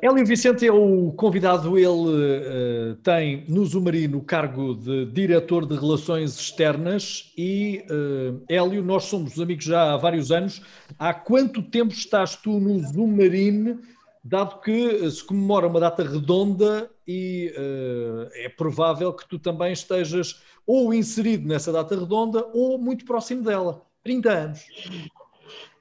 Hélio Vicente é o convidado, ele uh, tem no Zumarino o cargo de diretor de Relações Externas e, uh, Hélio, nós somos amigos já há vários anos. Há quanto tempo estás tu no Zumarino, dado que se comemora uma data redonda e uh, é provável que tu também estejas ou inserido nessa data redonda ou muito próximo dela. 30 anos.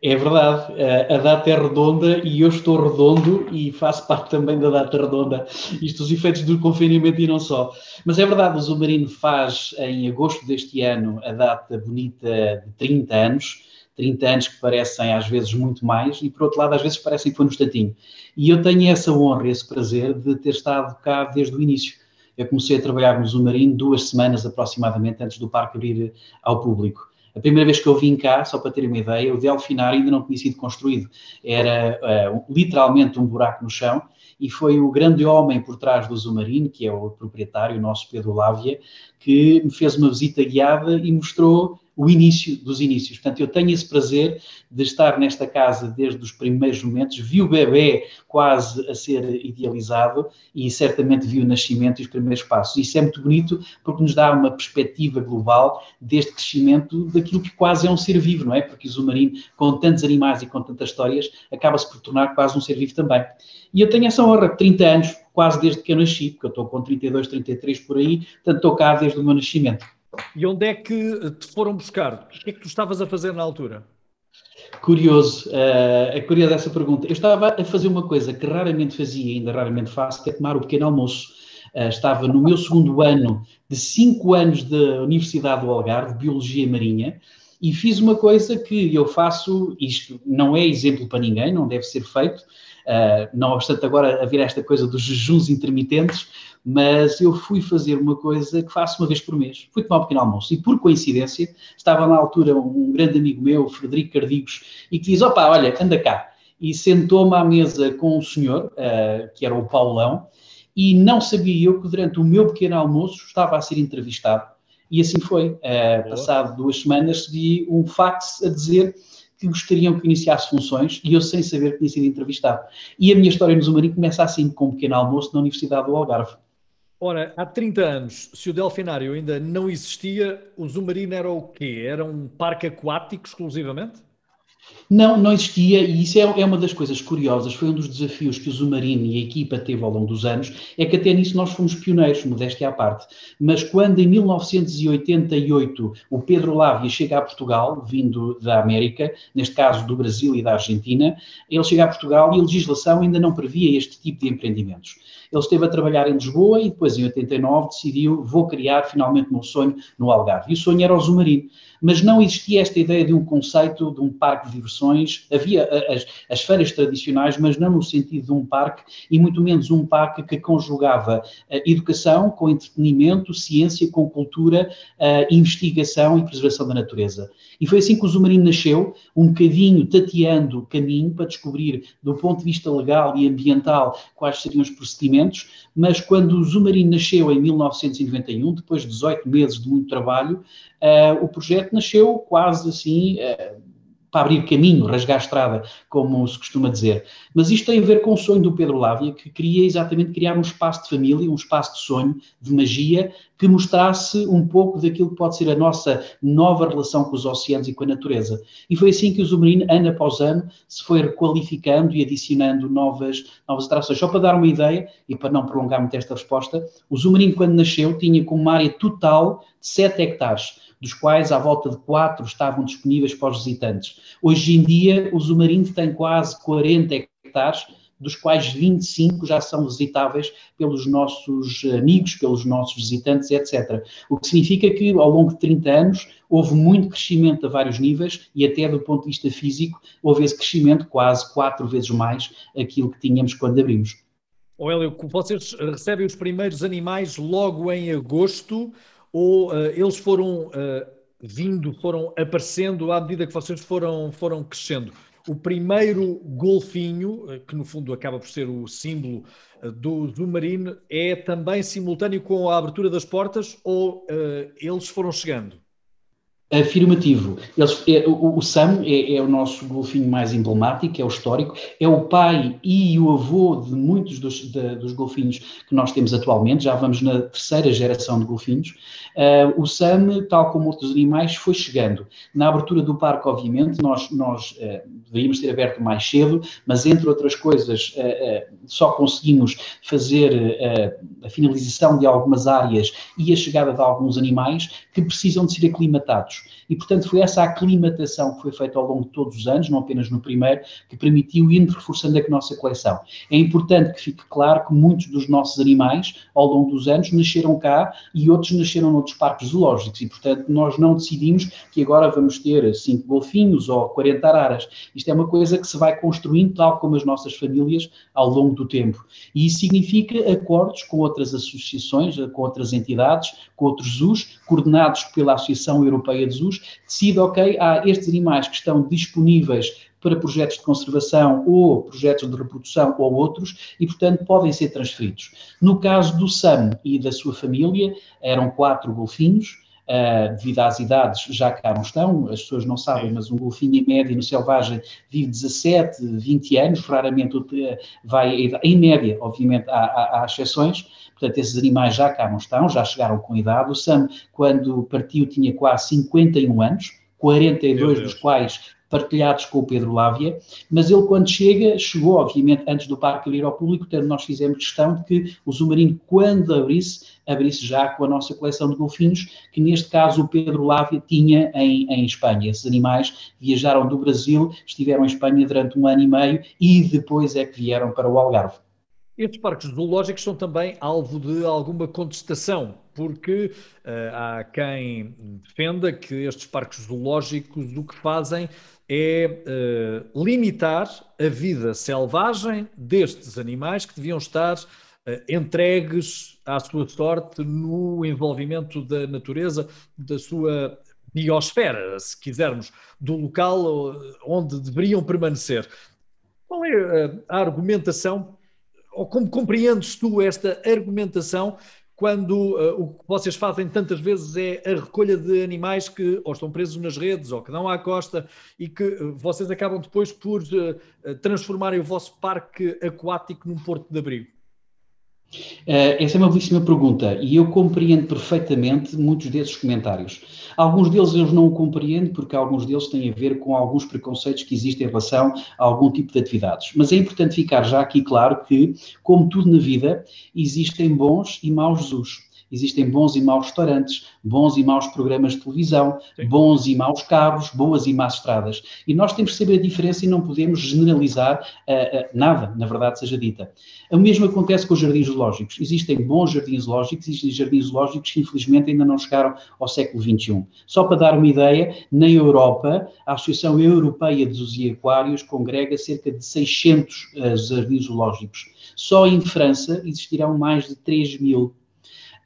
É verdade, a data é redonda e eu estou redondo e faço parte também da data redonda. Isto, os efeitos do confinamento e não só. Mas é verdade, o Zumarino faz em agosto deste ano a data bonita de 30 anos. 30 anos que parecem às vezes muito mais e, por outro lado, às vezes parecem que foi no instantinho. E eu tenho essa honra, esse prazer de ter estado cá desde o início. Eu comecei a trabalhar no Zumarino duas semanas aproximadamente antes do parque abrir ao público. A primeira vez que eu vim cá, só para terem uma ideia, o delfinário ainda não tinha sido construído. Era uh, literalmente um buraco no chão e foi o grande homem por trás do Zumarino, que é o proprietário, o nosso Pedro Lávia, que me fez uma visita guiada e mostrou o início dos inícios. Portanto, eu tenho esse prazer de estar nesta casa desde os primeiros momentos, vi o bebê quase a ser idealizado e certamente vi o nascimento e os primeiros passos. Isso é muito bonito porque nos dá uma perspectiva global deste crescimento daquilo que quase é um ser vivo, não é? Porque o Zumarino, com tantos animais e com tantas histórias, acaba-se por tornar quase um ser vivo também. E eu tenho essa honra, 30 anos, quase desde que eu nasci, porque eu estou com 32, 33 por aí, portanto estou cá desde o meu nascimento. E onde é que te foram buscar? O que é que tu estavas a fazer na altura? Curioso, uh, é curiosa essa pergunta. Eu estava a fazer uma coisa que raramente fazia, ainda raramente faço, que é tomar o pequeno almoço. Uh, estava no meu segundo ano de cinco anos da Universidade do Algarve, Biologia Marinha, e fiz uma coisa que eu faço, isto não é exemplo para ninguém, não deve ser feito, uh, não obstante agora haver esta coisa dos jejuns intermitentes, mas eu fui fazer uma coisa que faço uma vez por mês. Fui tomar um pequeno almoço e, por coincidência, estava na altura um grande amigo meu, Frederico Cardigos, e que diz: opa, olha, anda cá. E sentou-me à mesa com um senhor, uh, que era o Paulão, e não sabia eu que durante o meu pequeno almoço estava a ser entrevistado. E assim foi. Uh, passado duas semanas, recebi um fax a dizer que gostariam que iniciasse funções e eu sem saber que tinha sido entrevistado. E a minha história no Zumarino começa assim, com um pequeno almoço na Universidade do Algarve. Ora, há 30 anos, se o delfinário ainda não existia, o Zumarino era o quê? Era um parque aquático exclusivamente? Não, não existia, e isso é, é, uma das coisas curiosas, foi um dos desafios que o Zumarino e a equipa teve ao longo dos anos, é que até nisso nós fomos pioneiros, modéstia à parte. Mas quando em 1988 o Pedro Lávia chega a Portugal, vindo da América, neste caso do Brasil e da Argentina, ele chega a Portugal e a legislação ainda não previa este tipo de empreendimentos. Ele esteve a trabalhar em Lisboa e depois, em 89, decidiu: vou criar finalmente o meu sonho no Algarve. E o sonho era o Zumarino. Mas não existia esta ideia de um conceito de um parque de diversões. Havia as, as feiras tradicionais, mas não no sentido de um parque, e muito menos um parque que conjugava educação com entretenimento, ciência com cultura, investigação e preservação da natureza. E foi assim que o Zumarino nasceu, um bocadinho tateando o caminho para descobrir, do ponto de vista legal e ambiental, quais seriam os procedimentos mas quando o Zumarino nasceu em 1991, depois de 18 meses de muito trabalho, uh, o projeto nasceu quase assim, uh, para abrir caminho, rasgar estrada, como se costuma dizer. Mas isto tem a ver com o sonho do Pedro Lávia, que queria exatamente criar um espaço de família, um espaço de sonho, de magia, que mostrasse um pouco daquilo que pode ser a nossa nova relação com os oceanos e com a natureza. E foi assim que o Zumarino, ano após ano, se foi requalificando e adicionando novas, novas atrações. Só para dar uma ideia, e para não prolongar muito esta resposta, o Zumarino, quando nasceu, tinha como uma área total de 7 hectares dos quais à volta de 4 estavam disponíveis para os visitantes. Hoje em dia, o Zumarino tem quase 40 hectares, dos quais 25 já são visitáveis pelos nossos amigos, pelos nossos visitantes, etc. O que significa que, ao longo de 30 anos, houve muito crescimento a vários níveis e até do ponto de vista físico, houve esse crescimento quase quatro vezes mais aquilo que tínhamos quando abrimos. Hélio, vocês recebem os primeiros animais logo em agosto ou uh, eles foram uh, vindo, foram aparecendo à medida que vocês foram, foram crescendo? O primeiro golfinho, eh, que no fundo acaba por ser o símbolo do, do Marine, é também simultâneo com a abertura das portas ou uh, eles foram chegando? Afirmativo. Eles, é, o, o, Sam é, é, o nosso golfinho mais emblemático, é o histórico, é o pai e o avô de muitos dos, de, dos golfinhos que nós temos atualmente, já vamos na terceira geração de golfinhos. Uh, o Sam, tal como outros animais, foi chegando. Na abertura do parque, obviamente, nós, nós uh, deveríamos ter aberto mais cedo, mas entre outras coisas, uh, só conseguimos fazer a finalização de algumas áreas e a chegada de alguns animais que precisam de ser aclimatados. E, portanto, foi essa aclimatação que foi feita ao longo de todos os anos, não apenas no primeiro, que permitiu ir reforçando a nossa coleção. É importante que fique claro que muitos dos nossos animais, ao longo dos anos, nasceram cá e outros nasceram noutros parques zoológicos. E, portanto, nós não decidimos que agora vamos ter cinco golfinhos ou 40 araras. Isto é uma coisa que se vai construindo, tal como as nossas famílias, ao longo do tempo. E isso significa acordos com outras associações, com outras entidades, com outros zoos, coordenados pela Associação Europeia Zoos, decide, ok, há estes animais que estão disponíveis para projetos de conservação ou projetos de reprodução ou outros e, portanto, podem ser transferidos. No caso do Sam e da sua família, eram quatro golfinhos, Uh, devido às idades, já cá não estão, as pessoas não sabem, mas um golfinho em média no selvagem vive 17, 20 anos, raramente vai, em média, obviamente há, há, há exceções, portanto esses animais já cá não estão, já chegaram com idade. O Sam, quando partiu, tinha quase 51 anos, 42 dos quais partilhados com o Pedro Lávia, mas ele quando chega, chegou obviamente antes do parque ir ao público, portanto nós fizemos questão de que o submarino quando abrisse, abrisse já com a nossa coleção de golfinhos, que neste caso o Pedro Lávia tinha em, em Espanha. Esses animais viajaram do Brasil, estiveram em Espanha durante um ano e meio e depois é que vieram para o Algarve. Estes parques zoológicos são também alvo de alguma contestação, porque uh, há quem defenda que estes parques zoológicos o que fazem é uh, limitar a vida selvagem destes animais que deviam estar uh, entregues à sua sorte no envolvimento da natureza, da sua biosfera, se quisermos, do local onde deveriam permanecer. Qual é a argumentação, ou como compreendes tu esta argumentação quando uh, o que vocês fazem tantas vezes é a recolha de animais que ou estão presos nas redes ou que dão à costa e que uh, vocês acabam depois por uh, transformarem o vosso parque aquático num porto de abrigo? Uh, essa é uma belíssima pergunta e eu compreendo perfeitamente muitos desses comentários. Alguns deles eu não compreendo porque alguns deles têm a ver com alguns preconceitos que existem em relação a algum tipo de atividades. Mas é importante ficar já aqui claro que, como tudo na vida, existem bons e maus Jesus. Existem bons e maus restaurantes, bons e maus programas de televisão, Sim. bons e maus carros, boas e más estradas. E nós temos que saber a diferença e não podemos generalizar uh, uh, nada, na verdade seja dita. O mesmo acontece com os jardins zoológicos. Existem bons jardins zoológicos, existem jardins zoológicos que infelizmente ainda não chegaram ao século XXI. Só para dar uma ideia, na Europa, a Associação Europeia de Zoos e Aquários congrega cerca de 600 uh, jardins zoológicos. Só em França existirão mais de 3 mil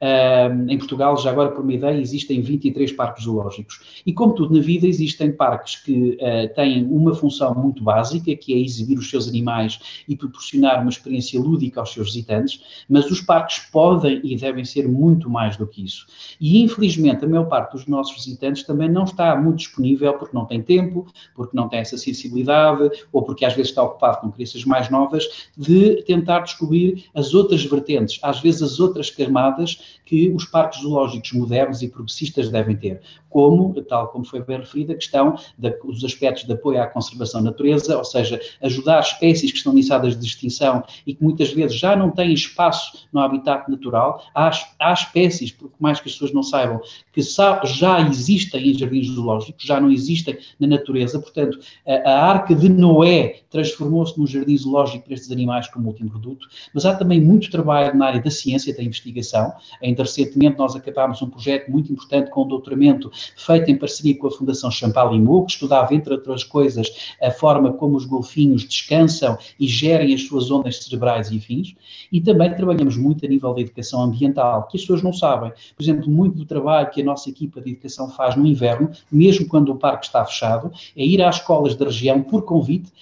Uh, em Portugal, já agora por uma ideia, existem 23 parques zoológicos. E como tudo na vida, existem parques que uh, têm uma função muito básica, que é exibir os seus animais e proporcionar uma experiência lúdica aos seus visitantes, mas os parques podem e devem ser muito mais do que isso. E infelizmente, a maior parte dos nossos visitantes também não está muito disponível porque não tem tempo, porque não tem essa sensibilidade, ou porque às vezes está ocupado com crianças mais novas, de tentar descobrir as outras vertentes, às vezes as outras camadas que os parques zoológicos modernos e progressistas devem ter, como, tal como foi bem referida, a questão dos aspectos de apoio à conservação da natureza, ou seja, ajudar espécies que estão ameaçadas de extinção e que muitas vezes já não têm espaço no habitat natural. Há, há espécies, por mais que as pessoas não saibam, que já existem em jardins zoológicos, já não existem na natureza, portanto, a, a Arca de Noé transformou-se num jardim zoológico para estes animais como último produto, mas há também muito trabalho na área da ciência, da investigação, Ainda recentemente nós acabámos um projeto muito importante com o doutoramento feito em parceria com a Fundação Champalimau, que estudava, entre outras coisas, a forma como os golfinhos descansam e gerem as suas ondas cerebrais e afins. E também trabalhamos muito a nível da educação ambiental, que as pessoas não sabem. Por exemplo, muito do trabalho que a nossa equipa de educação faz no inverno, mesmo quando o parque está fechado, é ir às escolas da região, por convite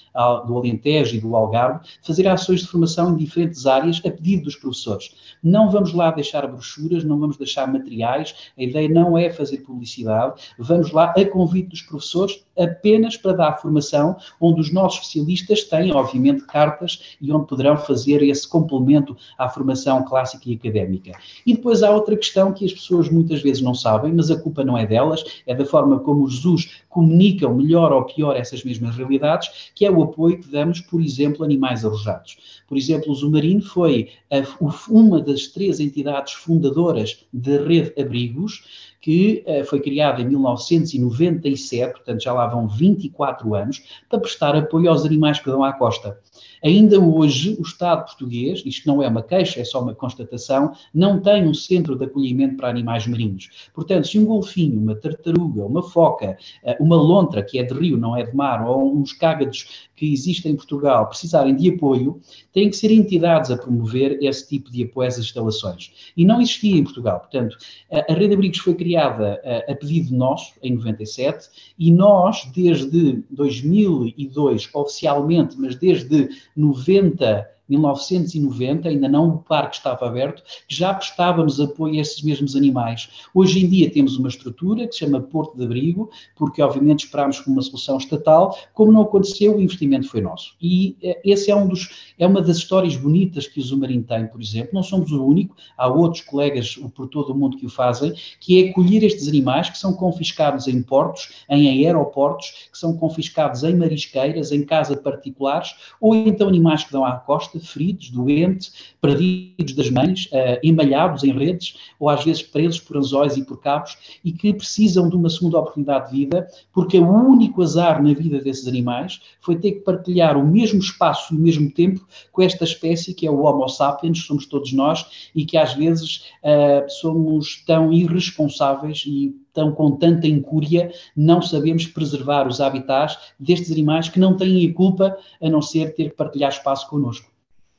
do Alentejo e do Algarve, fazer ações de formação em diferentes áreas a pedido dos professores. Não vamos lá deixar brochuras, não vamos deixar materiais, a ideia não é fazer publicidade, vamos lá a convite dos professores apenas para dar formação, onde os nossos especialistas têm, obviamente, cartas e onde poderão fazer esse complemento à formação clássica e académica. E depois há outra questão que as pessoas muitas vezes não sabem, mas a culpa não é delas, é da forma como os Jesus comunicam melhor ou pior essas mesmas realidades, que é o apoio que damos, por exemplo, a animais arrojados. Por exemplo, o Zumarino foi a, uma das três entidades fundadoras da Rede Abrigos, que uh, foi criada em 1997, portanto já lá vão 24 anos, para prestar apoio aos animais que dão à costa. Ainda hoje, o Estado português, isto não é uma queixa, é só uma constatação, não tem um centro de acolhimento para animais marinhos. Portanto, se um golfinho, uma tartaruga, uma foca, eh, uma lontra, que é de rio, não é de mar, ou uns cágados que existem em Portugal precisarem de apoio, têm que ser entidades a promover esse tipo de apoio às instalações. E não existia em Portugal. Portanto, a Rede Abrigos foi criada a, a pedido nosso, em 97, e nós, desde 2002, oficialmente, mas desde 90 1990, ainda não o parque estava aberto, já prestávamos apoio a esses mesmos animais. Hoje em dia temos uma estrutura que se chama Porto de Abrigo, porque obviamente esperámos por uma solução estatal, como não aconteceu, o investimento foi nosso. E eh, esse é, um dos, é uma das histórias bonitas que o Zumarim tem, por exemplo, não somos o único, há outros colegas por todo o mundo que o fazem, que é acolher estes animais que são confiscados em portos, em aeroportos, que são confiscados em marisqueiras, em casa particulares, ou então animais que dão à costa, feridos, doentes, perdidos das mães, uh, emalhados em redes, ou às vezes presos por anzóis e por cabos, e que precisam de uma segunda oportunidade de vida, porque o único azar na vida desses animais foi ter que partilhar o mesmo espaço e o mesmo tempo com esta espécie que é o Homo sapiens, somos todos nós, e que às vezes uh, somos tão irresponsáveis e tão com tanta incúria, não sabemos preservar os habitats destes animais que não têm a culpa a não ser ter que partilhar espaço connosco.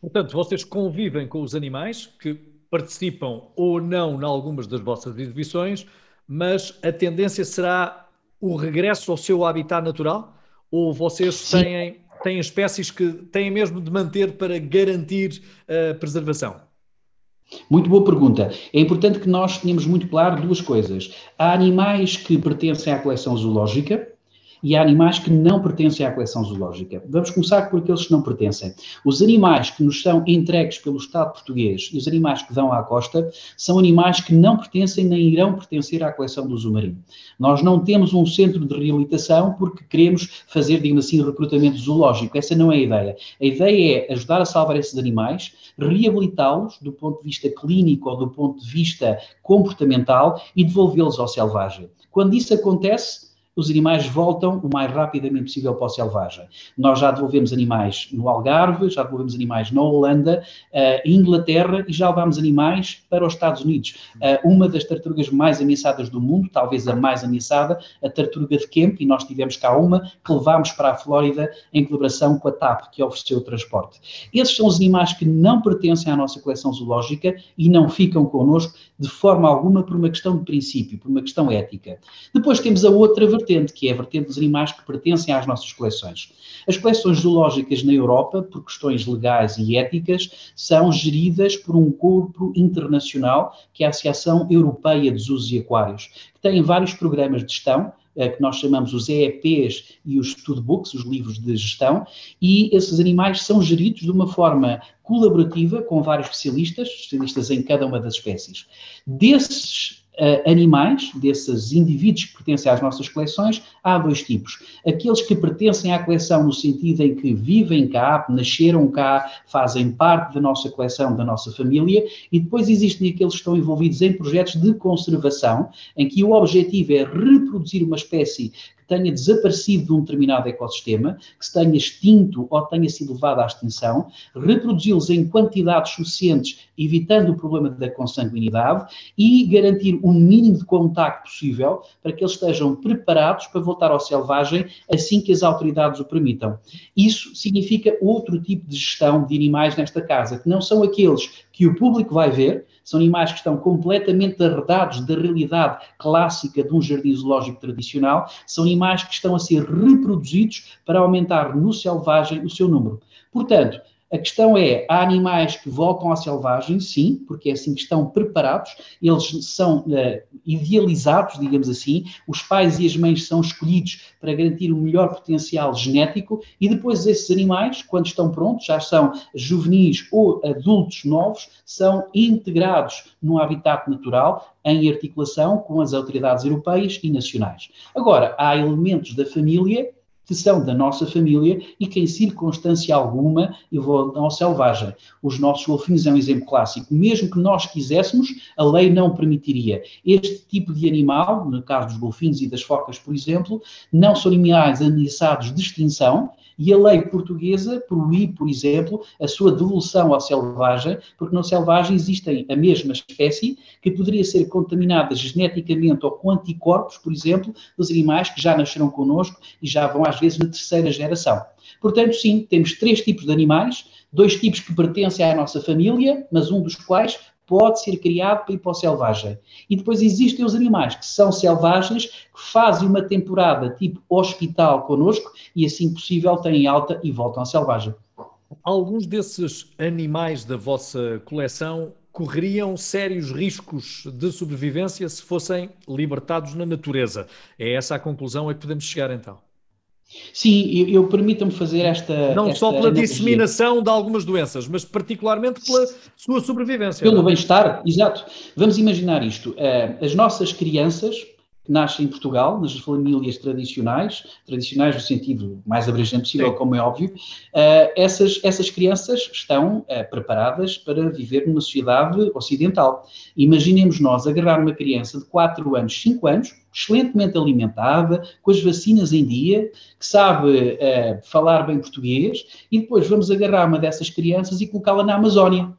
Portanto, vocês convivem com os animais que participam ou não em algumas das vossas exibições, mas a tendência será o regresso ao seu habitat natural? Ou vocês têm, têm espécies que têm mesmo de manter para garantir a preservação? Muito boa pergunta. É importante que nós tenhamos muito claro duas coisas. Há animais que pertencem à coleção zoológica, e há animais que não pertencem à coleção zoológica. Vamos começar por aqueles que não pertencem. Os animais que nos são entregues pelo Estado português e os animais que dão à costa são animais que não pertencem nem irão pertencer à coleção do Zumarino. Nós não temos um centro de reabilitação porque queremos fazer, digamos assim, recrutamento zoológico. Essa não é a ideia. A ideia é ajudar a salvar esses animais, reabilitá-los do ponto de vista clínico ou do ponto de vista comportamental e devolvê-los ao selvagem. Quando isso acontece, os animais voltam o mais rapidamente possível para o selvagem. Nós já devolvemos animais no Algarve, já devolvemos animais na Holanda, uh, Inglaterra e já levámos animais para os Estados Unidos. Uh, uma das tartarugas mais ameaçadas do mundo, talvez a mais ameaçada, a tartaruga de Kemp, e nós tivemos cá uma que levámos para a Flórida em colaboração com a TAP, que ofereceu o transporte. Esses são os animais que não pertencem à nossa coleção zoológica e não ficam connosco de forma alguma por uma questão de princípio, por uma questão ética. Depois temos a outra vertente, que é a vertente dos animais que pertencem às nossas coleções. As coleções zoológicas na Europa, por questões legais e éticas, são geridas por um corpo internacional, que é a Associação Europeia de Zoos e Aquários, que tem vários programas de gestão, que nós chamamos os EEPs e os studbooks, os livros de gestão, e esses animais são geridos de uma forma colaborativa com vários especialistas, especialistas em cada uma das espécies. Desses animais, desses indivíduos que pertencem às nossas coleções, há dois tipos. Aqueles que pertencem à coleção no sentido em que vivem cá, nasceram cá, fazem parte da nossa coleção, da nossa família, e depois existem aqueles que estão envolvidos em projetos de conservação, em que o objetivo é reproduzir uma espécie tenha desaparecido de um determinado ecossistema, que se tenha extinto ou tenha sido levado à extinção, reproduzi-los em quantidades suficientes, evitando o problema da consanguinidade e garantir o mínimo de contacto possível para que eles estejam preparados para voltar ao selvagem assim que as autoridades o permitam. Isso significa outro tipo de gestão de animais nesta casa, que não são aqueles que o público vai ver, são animais que estão completamente arredados da realidade clássica de um jardim zoológico tradicional, são animais que estão a ser reproduzidos para aumentar no selvagem o seu número. Portanto, A questão é, há animais que voltam à selvagem, sim, porque é assim que estão preparados, eles são uh, idealizados, digamos assim, os pais e as mães são escolhidos para garantir o melhor potencial genético. E depois esses animais, quando estão prontos, já são juvenis ou adultos novos, são integrados no habitat natural em articulação com as autoridades europeias e nacionais. Agora, há elementos da família que são da nossa família e que, em circunstância alguma, evoluam ao selvagem. Os nossos golfinhos é um exemplo clássico. Mesmo que nós quiséssemos, a lei não permitiria. Este tipo de animal, no caso dos golfinhos e das focas, por exemplo, não são animais ameaçados de extinção, e a lei portuguesa proíbe, por exemplo, a sua devolução ao selvagem, porque no selvagem existem a mesma espécie que poderia ser contaminada geneticamente ou com anticorpos, por exemplo, dos animais que já nasceram connosco e já vão às vezes na terceira geração. Portanto, sim, temos três tipos de animais, dois tipos que pertencem à nossa família, mas um dos quais pode ser criado para ir para o selvagem. E depois existem os animais que são selvagens, que fazem uma temporada tipo hospital connosco e, assim possível, têm alta e voltam à selvagem. Alguns desses animais da vossa coleção correriam sérios riscos de sobrevivência se fossem libertados na natureza. É essa a conclusão a que podemos chegar então? Sim, eu, eu permita-me fazer esta. Não esta só pela analogia. disseminação de algumas doenças, mas particularmente pela sua sobrevivência. Pelo bem-estar, exato. Vamos imaginar isto. Uh, as nossas crianças, que nascem em Portugal, nas famílias tradicionais, tradicionais no sentido mais abrangente possível, Sim. como é óbvio, uh, essas, essas crianças estão uh, preparadas para viver numa sociedade ocidental. Imaginemos nós agarrar uma criança de 4 anos, 5 anos, excelentemente alimentada, com as vacinas em dia, que sabe uh, falar bem português, e depois vamos agarrar uma dessas crianças e colocá-la na Amazónia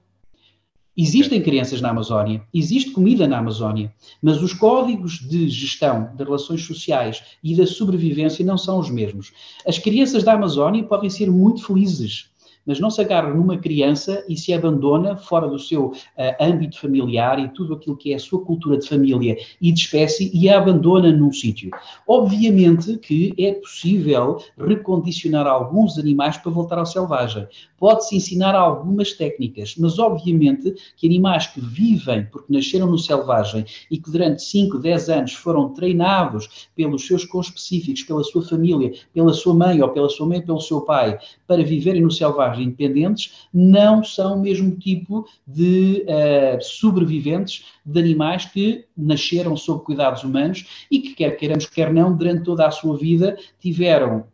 Existem crianças na Amazónia, existe comida na Amazónia, mas os códigos de gestão de relações sociais e da sobrevivência não são os mesmos. As crianças da Amazónia podem ser muito felizes, mas não se agarra numa criança e se abandona fora do seu uh, âmbito familiar e tudo aquilo que é a sua cultura de família e de espécie e a abandona num sítio. Obviamente que é possível recondicionar alguns animais para voltar ao selvagem. Pode-se ensinar algumas técnicas, mas obviamente que animais que vivem porque nasceram no selvagem e que durante 5, 10 anos foram treinados pelos seus conspecíficos, pela sua família, pela sua mãe ou pela sua mãe, pelo seu pai, para viverem no selvagem independentes, não são o mesmo tipo de uh, sobreviventes de animais que nasceram sob cuidados humanos e que, quer queiramos, quer não, durante toda a sua vida tiveram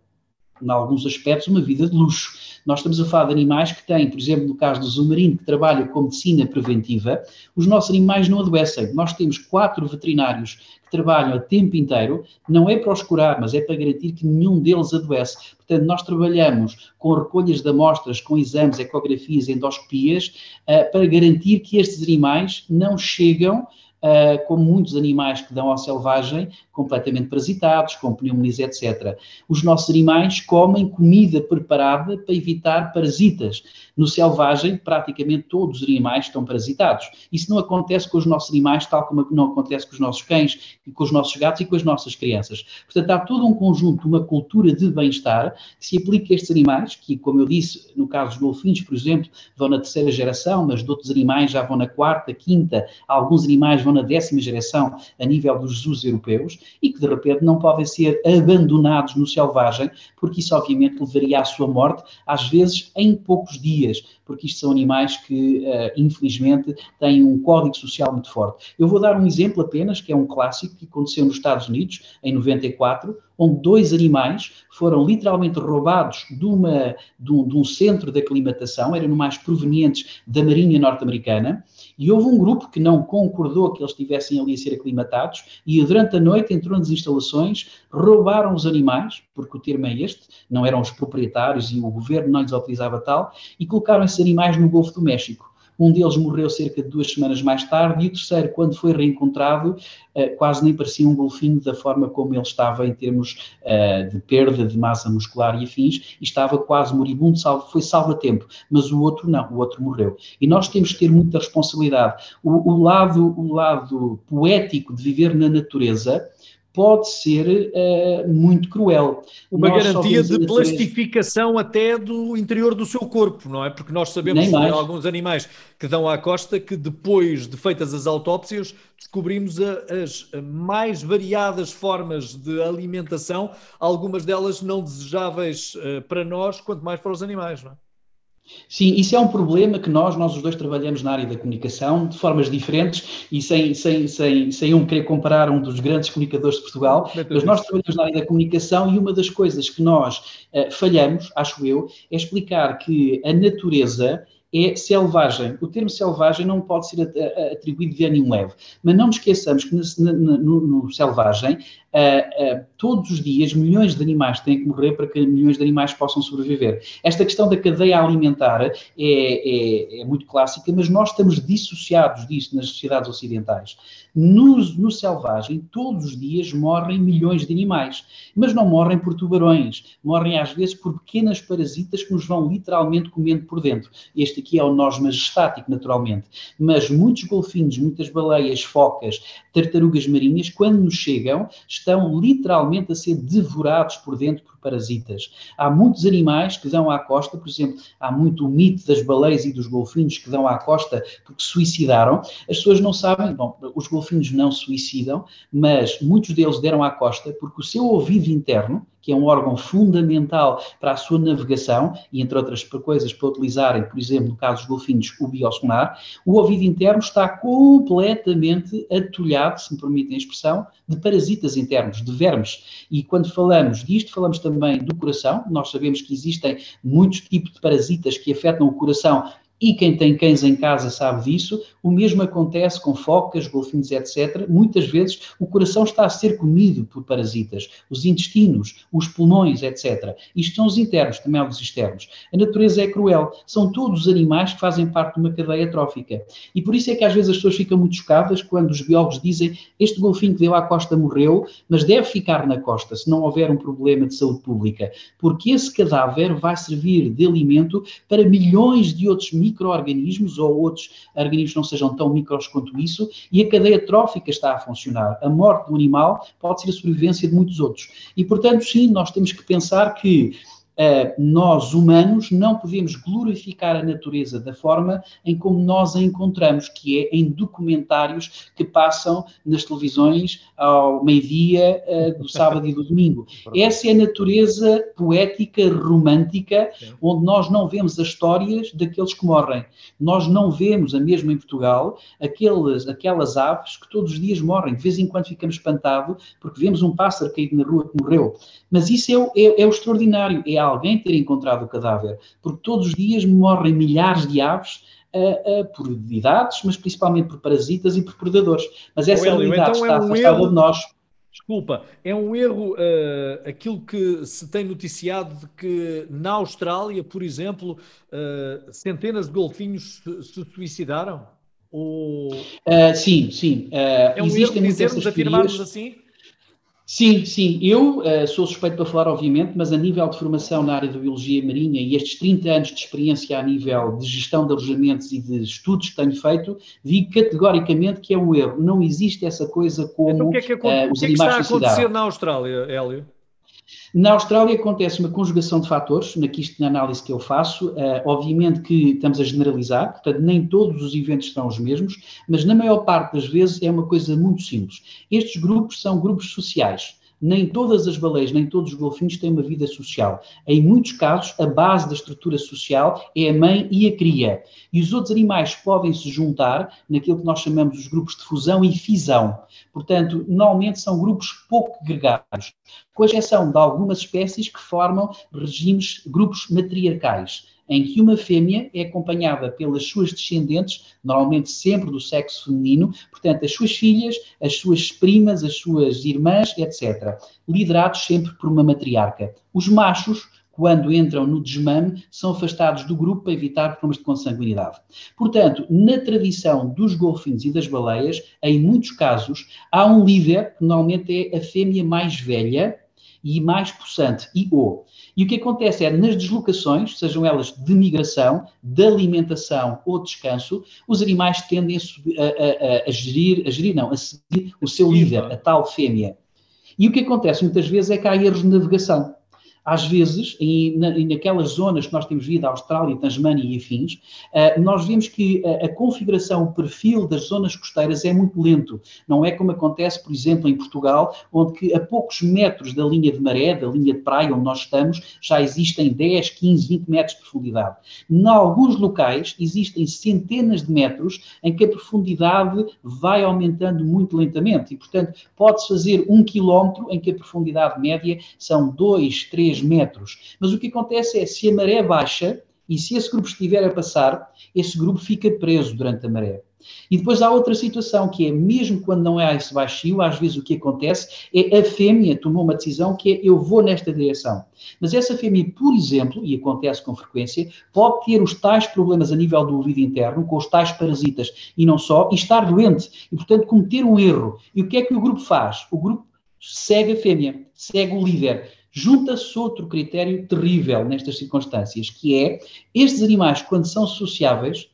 em alguns aspectos, uma vida de luxo. Nós estamos a falar de animais que têm, por exemplo, no caso do zumarino, que trabalha com medicina preventiva, os nossos animais não adoecem. Nós temos quatro veterinários que trabalham a tempo inteiro, não é para os curar, mas é para garantir que nenhum deles adoece. Portanto, nós trabalhamos com recolhas de amostras, com exames, ecografias, endoscopias, uh, para garantir que estes animais não chegam uh, como muitos animais que dão ao selvagem, completamente parasitados, com pneumonias, etc. Os nossos animais comem comida preparada para evitar parasitas. No selvagem, praticamente todos os animais estão parasitados. Isso não acontece com os nossos animais, tal como não acontece com os nossos cães, com os nossos gatos e com as nossas crianças. Portanto, há todo um conjunto, uma cultura de bem-estar que se aplica a estes animais, que, como eu disse, no caso dos golfinhos, por exemplo, vão na terceira geração, mas de outros animais já vão na quarta, quinta, alguns animais vão na décima geração a nível dos Jesus europeus e que de repente não podem ser abandonados no selvagem, porque isso obviamente levaria à sua morte, às vezes em poucos dias, porque isto são animais que, uh, infelizmente, têm um código social muito forte. Eu vou dar um exemplo apenas, que é um clássico que aconteceu nos Estados Unidos, em 94, onde dois animais foram literalmente roubados de, uma, de, um, de um centro de aclimatação, eram animais provenientes da Marinha Norte-Americana, e houve um grupo que não concordou que eles estivessem ali a ser aclimatados, e durante a noite entrou nas instalações, roubaram os animais, porque o termo é este, não eram os proprietários e o governo não lhes autorizava tal, e colocaram esses animais no Golfo do México. Um deles morreu cerca de duas semanas mais tarde e o terceiro, quando foi reencontrado, eh, quase nem parecia um golfinho da forma como ele estava em termos eh, de perda de massa muscular e afins, e estava quase moribundo, foi salvo a tempo, mas o outro não, o outro morreu. E nós temos que ter muita responsabilidade. O, o lado, o lado poético de viver na natureza pode ser uh, muito cruel. Uma nós garantia de plastificação até do interior do seu corpo, não é? Porque nós sabemos que há alguns animais que dão à costa que depois de feitas as autópsias descobrimos a, as mais variadas formas de alimentação, algumas delas não desejáveis uh, para nós, quanto mais para os animais, não é? Sim, isso é um problema que nós, nós os dois trabalhamos na área da comunicação de formas diferentes e sem, sem, sem, sem um querer comparar um dos grandes comunicadores de Portugal, mas nós trabalhamos na área da comunicação e uma das coisas que nós uh, falhamos, acho eu, é explicar que a natureza é selvagem. O termo selvagem não pode ser atribuído de ânimo leve. Mas não nos esqueçamos que no, no, no selvagem, uh, uh, todos os dias, milhões de animais têm que morrer para que milhões de animais possam sobreviver. Esta questão da cadeia alimentar é, é, é muito clássica, mas nós estamos dissociados disso nas sociedades ocidentais. No, no selvagem, todos os dias morrem milhões de animais, mas não morrem por tubarões, morrem às vezes por pequenas parasitas que nos vão literalmente comendo por dentro. Este aqui é o nós majestático, naturalmente. Mas muitos golfinhos, muitas baleias, focas, tartarugas marinhas, quando nos chegam, estão literalmente a ser devorados por dentro por parasitas. Há muitos animais que dão à costa, por exemplo, há muito o mito das baleias e dos golfinhos que dão à costa porque suicidaram. As pessoas não sabem, bom, os golfinhos não suicidam, mas muitos deles deram à costa porque o seu ouvido interno, que é um órgão fundamental para a sua navegação e, entre outras coisas, para utilizarem, por exemplo, no caso dos golfinhos, o biosonar, o ouvido interno está completamente atulhado, se me permitem a expressão, de parasitas internos, de vermes. E quando falamos disto, falamos também do coração. Nós sabemos que existem muitos tipos de parasitas que afetam o coração e quem tem cães em casa sabe disso. O mesmo acontece com focas, golfinhos, etc. Muitas vezes o coração está a ser comido por parasitas, os intestinos, os pulmões, etc. Isto são os internos, também há os externos. A natureza é cruel. São todos os animais que fazem parte de uma cadeia trófica. E por isso é que às vezes as pessoas ficam muito chocadas quando os biólogos dizem este golfinho que deu à costa morreu, mas deve ficar na costa se não houver um problema de saúde pública, porque esse cadáver vai servir de alimento para milhões de outros micro-organismos ou outros organismos não sejam tão micros quanto isso, e a cadeia trófica está a funcionar. A morte do animal pode ser a sobrevivência de muitos outros. E, portanto, sim, nós temos que pensar que nós, humanos, não podemos glorificar a natureza da forma em como nós a encontramos, que é em documentários que passam nas televisões ao meio-dia uh, do sábado e do domingo. Essa é a natureza poética, romântica, onde nós não vemos as histórias daqueles que morrem. Nós não vemos, a mesmo em Portugal, aqueles, aquelas aves que todos os dias morrem. De vez em quando ficamos espantados porque vemos um pássaro caído na rua que morreu. Mas isso é, é, é o extraordinário, é alguém ter encontrado o cadáver, porque todos os dias morrem milhares de aves uh, uh, por idades, mas principalmente por parasitas e por predadores. Mas essa Hélio, realidade então está é um afastada erro... de nós. Desculpa, é um erro uh, aquilo que se tem noticiado de que na Austrália, por exemplo, uh, centenas de golfinhos se, se suicidaram? Ou... Uh, sim, sim. é um erro dizermos, afirmarmos assim? Sim, sim. Eu uh, sou suspeito para falar, obviamente, mas a nível de formação na área da biologia marinha e estes 30 anos de experiência a nível de gestão de alojamentos e de estudos que tenho feito, digo categoricamente que é um erro. Não existe essa coisa como então, o que é que, uh, os o que, é que está a acontecer na Austrália, Hélio? Na Austrália acontece uma conjugação de fatores, na, análise que eu faço. Uh, obviamente que estamos a generalizar, portanto, nem todos os eventos são os mesmos, mas na maior parte das vezes é uma coisa muito simples. Estes grupos são grupos sociais. Nem todas as baleias, nem todos os golfinhos têm uma vida social. Em muitos casos, a base da estrutura social é a mãe e a cria. E os outros animais podem se juntar naquilo que nós chamamos os grupos de fusão e fisão. Portanto, normalmente são grupos pouco gregários, com exceção de algumas espécies que formam regimes, grupos matriarcais em que uma fêmea é acompanhada pelas suas descendentes, normalmente sempre do sexo feminino, portanto, as suas filhas, as suas primas, as suas irmãs, etc., liderados sempre por uma matriarca. Os machos, quando entram no desmame, são afastados do grupo para evitar problemas de consanguinidade. Portanto, na tradição dos golfinhos e das baleias, em muitos casos, há um líder, que normalmente é a fêmea mais velha, e mais possante, e o. E o que acontece é, nas deslocações, sejam elas de migração, de alimentação ou descanso, os animais tendem a, a, a gerir, a gerir, não, a seguir o seu líder, a tal fêmea. E o que acontece muitas vezes é que há erros de navegação às vezes, em, na, naquelas zonas que nós temos vindo, Austrália, Tasmânia e afins, uh, nós vemos que a, a, configuração, o perfil das zonas costeiras é muito lento. Não é como acontece, por exemplo, em Portugal, onde que a poucos metros da linha de maré, da linha de praia onde nós estamos, já existem 10, 15, 20 metros de profundidade. Em alguns locais existem centenas de metros em que a profundidade vai aumentando muito lentamente e, portanto, pode-se fazer um quilómetro em que a profundidade média são 2, 3 3 metros. Mas o que acontece é, se a maré baixa e se esse grupo estiver a passar, esse grupo fica preso durante a maré. E depois há outra situação que é, mesmo quando não há esse baixio, às vezes o que acontece é a fêmea tomou uma decisão que é eu vou nesta direção. Mas essa fêmea, por exemplo, e acontece com frequência, pode ter os tais problemas a nível do ouvido interno, com os tais parasitas e não só, e estar doente, e portanto cometer um erro. E o que é que o grupo faz? O grupo segue a fêmea, segue o líder junta-se outro critério terrível nestas circunstâncias, que é estes animais, quando são sociáveis,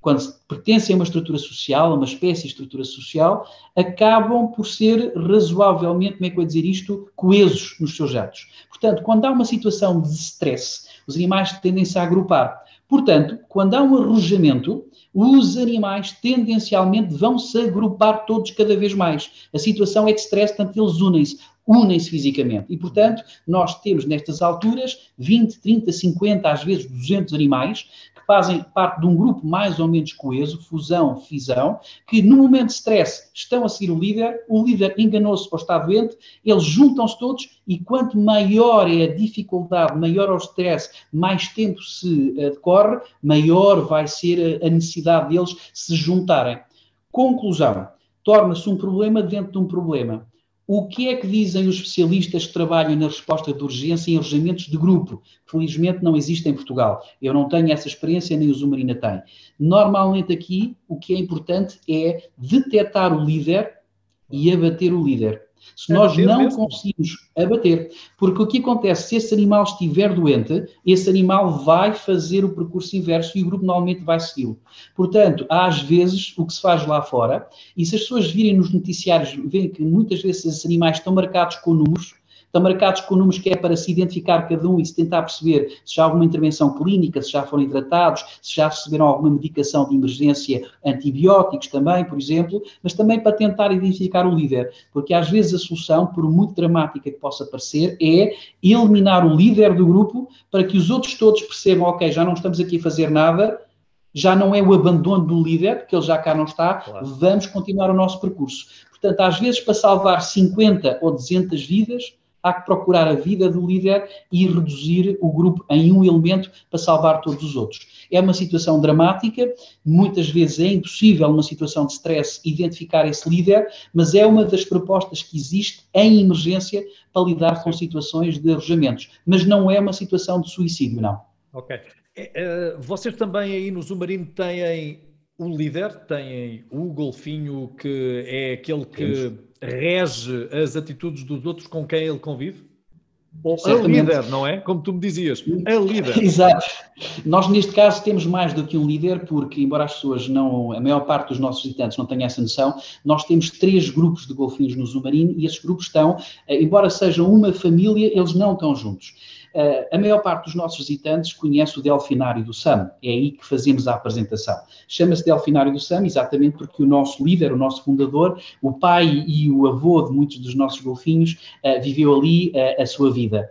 quando pertencem a uma estrutura social, a uma espécie de estrutura social, acabam por ser razoavelmente, como é que eu dizer isto, coesos nos seus atos. Portanto, quando há uma situação de stress, os animais tendem-se a agrupar. Portanto, quando há um arrojamento, os animais tendencialmente vão se agrupar todos cada vez mais. A situação é de stress, portanto, eles unem-se unem-se fisicamente. E, portanto, nós temos nestas alturas 20, 30, 50, às vezes 200 animais que fazem parte de um grupo mais ou menos coeso, fusão, fisão, que no momento de stress estão a seguir o líder, o líder enganou-se ou está doente, eles juntam-se todos e quanto maior é a dificuldade, maior é o stress, mais tempo se uh, decorre, maior vai ser a necessidade deles se juntarem. Conclusão, torna-se um problema dentro de um problema. O que é que dizem os especialistas que trabalham na resposta de urgência em alojamentos de grupo? Felizmente não existe em Portugal. Eu não tenho essa experiência, nem o Zumarina tem. Normalmente aqui, o que é importante é detectar o líder e abater o líder. Se nós não mesmo. conseguimos abater, porque o que acontece, se esse animal estiver doente, esse animal vai fazer o percurso inverso e o grupo normalmente vai segui-lo. Portanto, há às vezes o que se faz lá fora, e se as pessoas virem nos noticiários, veem que muitas vezes esses animais estão marcados com números, Estão marcados com números que é para se identificar cada um e se tentar perceber se já há alguma intervenção clínica, se já foram tratados, se já receberam alguma medicação de emergência, antibióticos também, por exemplo, mas também para tentar identificar o líder, porque às vezes a solução, por muito dramática que possa parecer, é eliminar o líder do grupo para que os outros todos percebam, ok, já não estamos aqui a fazer nada, já não é o abandono do líder, porque ele já cá não está, claro. vamos continuar o nosso percurso. Portanto, às vezes, para salvar 50 ou 200 vidas, há que procurar a vida do líder e reduzir o grupo em um elemento para salvar todos os outros. É uma situação dramática, muitas vezes é impossível, numa situação de stress, identificar esse líder, mas é uma das propostas que existe em emergência para lidar com situações de arrojamentos. Mas não é uma situação de suicídio, não. Ok. É, é, vocês também aí no Zumarino têm o líder, têm o golfinho que é aquele que. Temos rege as atitudes dos outros com quem ele convive? Ou Certamente. a líder, não é? Como tu me dizias, a líder. Exato. Nós, neste caso, temos mais do que um líder, porque, embora as pessoas não, a maior parte dos nossos visitantes não tenha essa noção, nós temos três grupos de golfinhos no Zumarino e esses grupos estão, eh, embora sejam uma família, eles não estão juntos. Uh, a maior parte dos nossos visitantes conhece o Delfinário do SAM, é aí que fazemos a apresentação. Chama-se Delfinário do SAM exatamente porque o nosso líder, o nosso fundador, o pai e o avô de muitos dos nossos golfinhos, uh, viveu ali uh, a sua vida.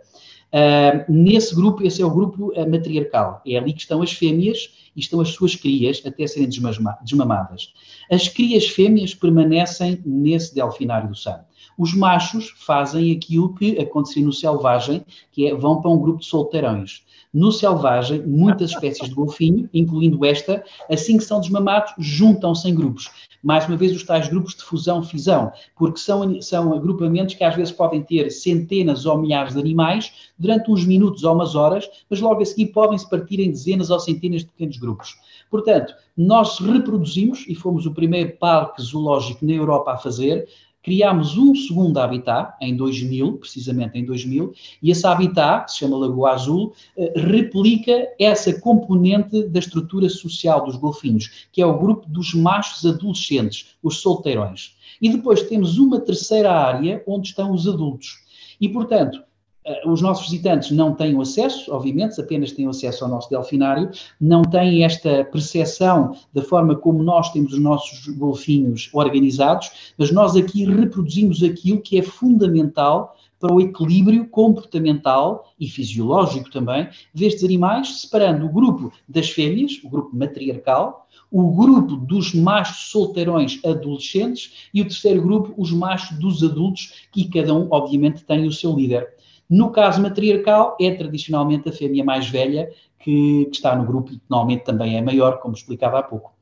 nesse grupo, esse é o grupo matriarcal, é ali que estão as fêmeas e estão as suas crias até serem desmamadas. As crias fêmeas permanecem nesse delfinário do SAM. Os machos fazem aquilo que acontecia no selvagem, que é vão para um grupo de solteirões. No selvagem, muitas espécies de golfinho, incluindo esta, assim que são desmamados, juntam-se em grupos. Mais uma vez, os tais grupos de fusão-fisão, porque são, são agrupamentos que às vezes podem ter centenas ou milhares de animais durante uns minutos ou umas horas, mas logo a seguir podem-se partir em dezenas ou centenas de pequenos grupos. Portanto, nós reproduzimos, e fomos o primeiro parque zoológico na Europa a fazer, criámos um segundo habitat, em 2000, precisamente em 2000, e esse habitat, que se chama Lagoa Azul, eh, replica essa componente da estrutura social dos golfinhos, que é o grupo dos machos adolescentes, os solteirões. E depois temos uma terceira área onde estão os adultos. E, portanto, os nossos visitantes não têm acesso, obviamente, apenas têm acesso ao nosso delfinário, não têm esta percepção da forma como nós temos os nossos golfinhos organizados, mas nós aqui reproduzimos aquilo que é fundamental para o equilíbrio comportamental e fisiológico também destes animais, separando o grupo das fêmeas, o grupo matriarcal, o grupo dos machos solteirões adolescentes e o terceiro grupo, os machos dos adultos, que cada um, obviamente, tem o seu líder. No caso matriarcal, é tradicionalmente a fêmea mais velha que, que está no grupo e que normalmente também é maior, como explicava há pouco.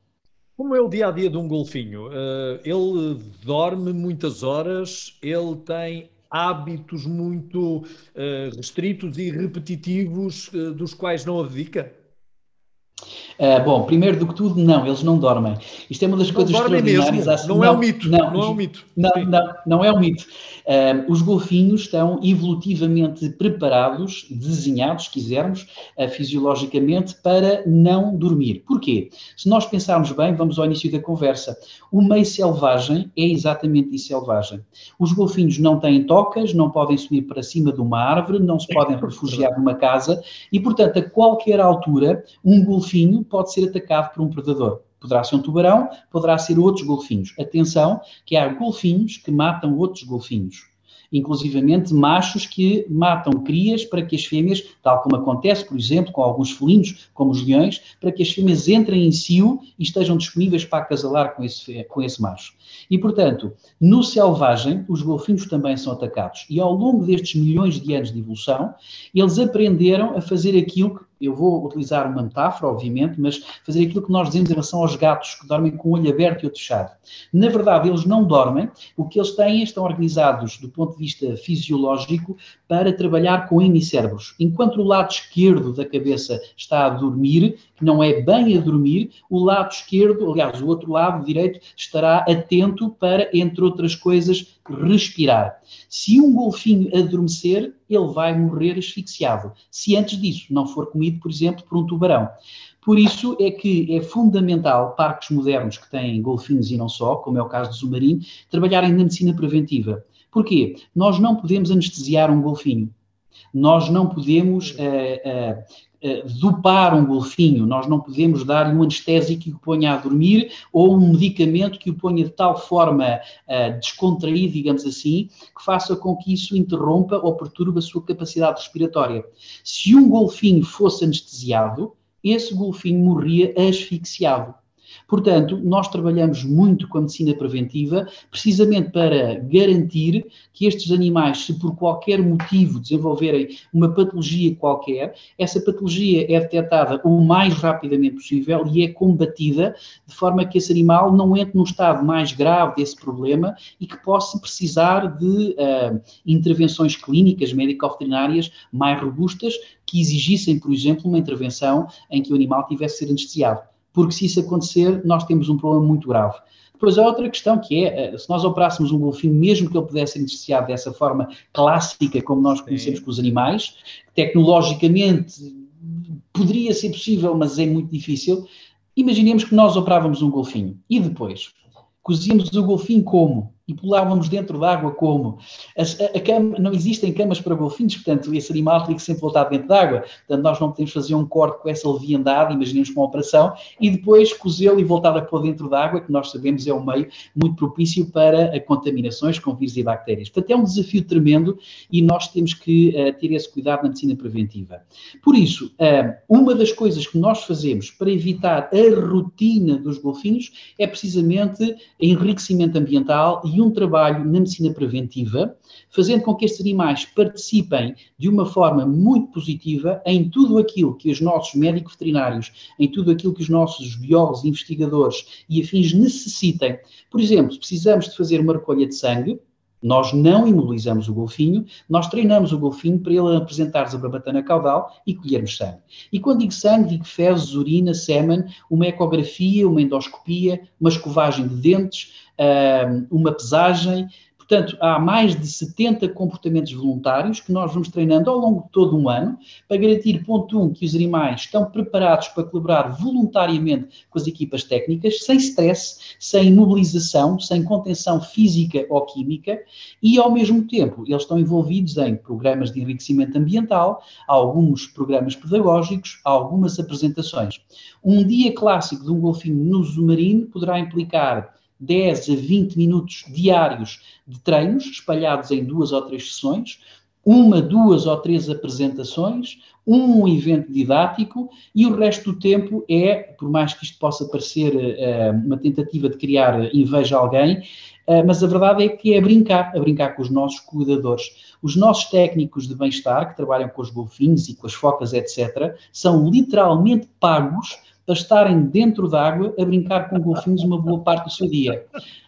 Como é o dia a dia de um golfinho? Uh, ele dorme muitas horas, ele tem hábitos muito uh, restritos e repetitivos uh, dos quais não abdica? Uh, bom, primeiro do que tudo, não, eles não dormem. Isto é uma das não coisas extraordinárias. Mesmo. Não, não, é um mito. Não, não é um mito. Não, não, não é um mito. Uh, os golfinhos estão evolutivamente preparados, desenhados, se quisermos, uh, fisiologicamente, para não dormir. Porquê? Se nós pensarmos bem, vamos ao início da conversa. O meio selvagem é exatamente isso selvagem. Os golfinhos não têm tocas, não podem subir para cima de uma árvore, não se podem refugiar numa casa e, portanto, a qualquer altura, um golfinho pode ser atacado por um predador. Poderá ser um tubarão, poderá ser outros golfinhos. Atenção, que há golfinhos que matam outros golfinhos inclusivamente machos que matam crias para que as fêmeas, tal como acontece, por exemplo, com alguns felinos, como os leões, para que as fêmeas entrem em cio e estejam disponíveis para acasalar com esse, com esse macho. E, portanto, no selvagem, os golfinhos também são atacados. E ao longo destes milhões de anos de evolução, eles aprenderam a fazer aquilo que eu vou utilizar uma metáfora, obviamente, mas fazer aquilo que nós dizemos em relação aos gatos que dormem com o olho aberto e outro fechado. Na verdade, eles não dormem, o que eles têm estão organizados do ponto de vista fisiológico para trabalhar com hemicérebros. Enquanto o lado esquerdo da cabeça está a dormir, que não é bem a dormir, o lado esquerdo, aliás, o outro lado direito, estará atento para, entre outras coisas, respirar. Se um golfinho adormecer, ele vai morrer asfixiado, se antes disso não for comido, por exemplo, por um tubarão. Por isso é que é fundamental parques modernos que têm golfinhos e não só, como é o caso do Zumarino, trabalharem na medicina preventiva. Porquê? Nós não podemos anestesiar um golfinho. Nós não podemos uh, uh, uh, dopar um golfinho, nós não podemos dar-lhe um anestésico que o ponha a dormir ou um medicamento que o ponha de tal forma uh, descontraído, digamos assim, que faça com que isso interrompa ou perturbe a sua capacidade respiratória. Se um golfinho fosse anestesiado, esse golfinho morria asfixiado. Portanto, nós trabalhamos muito com a medicina preventiva, precisamente para garantir que estes animais, se por qualquer motivo desenvolverem uma patologia qualquer, essa patologia é detectada o mais rapidamente possível e é combatida de forma que esse animal não entre num estado mais grave desse problema e que possa precisar de uh, intervenções clínicas, médico-veterinárias mais robustas que exigissem, por exemplo, uma intervenção em que o animal tivesse de ser anestesiado porque se isso acontecer, nós temos um problema muito grave. Depois há outra questão que é, eh, se nós operássemos um golfinho, mesmo que ele pudesse ser anestesiado dessa forma clássica, como nós conhecemos Sim. com os animais, tecnologicamente poderia ser possível, mas é muito difícil. Imaginemos que nós operávamos um golfinho e depois cozíamos o golfinho como? E pulávamos dentro d'água como? A, a cama, não existem camas para golfinhos, portanto, esse animal teria que sempre voltar dentro d'água. Portanto, nós não podemos fazer um corte com essa leviandade, imaginemos com uma operação, e depois cozê-lo e voltar a pôr dentro d'água, que nós sabemos é um meio muito propício para contaminações com vírus e bactérias. Portanto, é um desafio tremendo e nós temos que uh, ter esse cuidado na medicina preventiva. Por isso, uh, uma das coisas que nós fazemos para evitar a rotina dos golfinhos é precisamente enriquecimento ambiental e um trabalho na medicina preventiva, fazendo com que estes animais participem de uma forma muito positiva em tudo aquilo que os nossos médicos veterinários, em tudo aquilo que os nossos biólogos, investigadores e afins necessitem. Por exemplo, precisamos de fazer uma recolha de sangue, nós não imobilizamos o golfinho, nós treinamos o golfinho para ele apresentar-nos a barbatana caudal e colhermos sangue. E quando digo sangue, digo fezes, urina, sêmen, uma ecografia, uma endoscopia, uma escovagem de dentes, uma pesagem, Portanto, há mais de 70 comportamentos voluntários que nós vamos treinando ao longo de todo um ano para garantir, ponto um, que os animais estão preparados para colaborar voluntariamente com as equipas técnicas, sem stress, sem imobilização, sem contenção física ou química e, ao mesmo tempo, eles estão envolvidos em programas de enriquecimento ambiental, alguns programas pedagógicos, algumas apresentações. Um dia clássico de um golfinho no submarino poderá implicar 10 a 20 minutos diários de treinos, espalhados em duas ou três sessões, uma, duas ou três apresentações, um evento didático e o resto do tempo é, por mais que isto possa parecer uh, uma tentativa de criar inveja a alguém, uh, mas a verdade é que é brincar, a brincar com os nossos cuidadores. Os nossos técnicos de bem-estar, que trabalham com os golfinhos e com as focas, etc., são literalmente pagos para estarem dentro d'água a brincar com golfinhos uma boa parte do seu dia.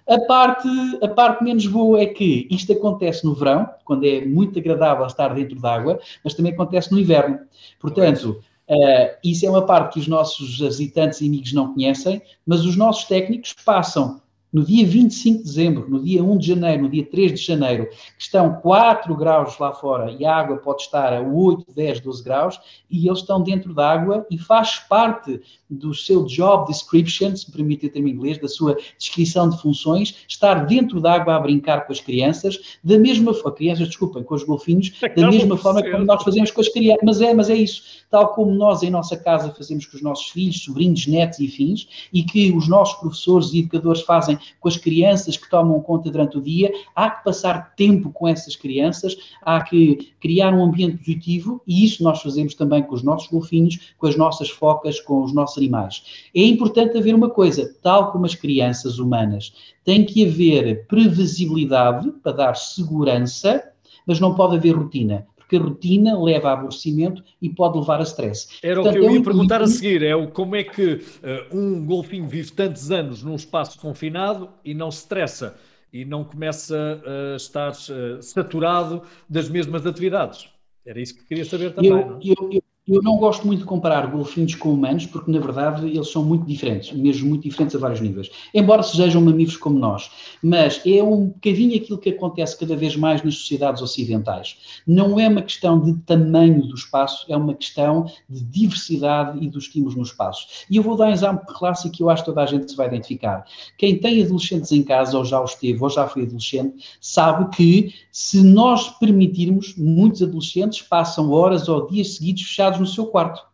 A parte, a parte menos boa é que isto acontece no verão, quando é muito agradável estar dentro d'água, mas também acontece no inverno. Portanto, uh, isso é uma parte que os nossos visitantes e amigos não conhecem, mas os nossos técnicos passam no dia 25 de dezembro, no dia 1 de janeiro, no dia 3 de janeiro, que estão 4 graus lá fora e a água pode estar a 8, 10, 12 graus, e eles estão dentro da água e faz parte do seu job description, se me permite o termo inglês, da sua descrição de funções, estar dentro da água a brincar com as crianças, da mesma forma, crianças, desculpem, com os golfinhos, é da mesma forma como nós fazemos com as crianças, mas é, mas é isso, tal como nós em nossa casa fazemos com os nossos filhos, sobrinhos, netos e fins, e que os nossos professores e educadores fazem com as crianças que tomam conta durante o dia, há que passar tempo com essas crianças, há que criar um ambiente positivo, e isso nós fazemos também com os nossos golfinhos, com as nossas focas, com os nossos animais. É importante haver uma coisa, tal como as crianças humanas, tem que haver previsibilidade para dar segurança, mas não pode haver rotina porque a rotina leva a aborrecimento e pode levar a stress. Era Portanto, o que eu é ia perguntar a seguir, é como é que uh, um golfinho vive tantos anos num espaço confinado e não se estressa e não começa a estar uh, saturado das mesmas atividades? Era isso que queria saber também. Eu, eu, eu, eu não gosto muito de comparar golfinhos com humanos, porque na verdade eles são muito diferentes, mesmo muito diferentes a vários níveis. Embora sejam mamíferos como nós, mas é um bocadinho aquilo que acontece cada vez mais nas sociedades ocidentais. Não é uma questão de tamanho do espaço, é uma questão de diversidade e dos estímulos no espaço. E eu vou dar um exemplo clássico que eu acho que toda a gente se vai identificar. Quem tem adolescentes em casa, ou já os teve, ou já foi adolescente, sabe que se nós permitirmos, muitos adolescentes passam horas ou dias seguidos fechados no seu quarto.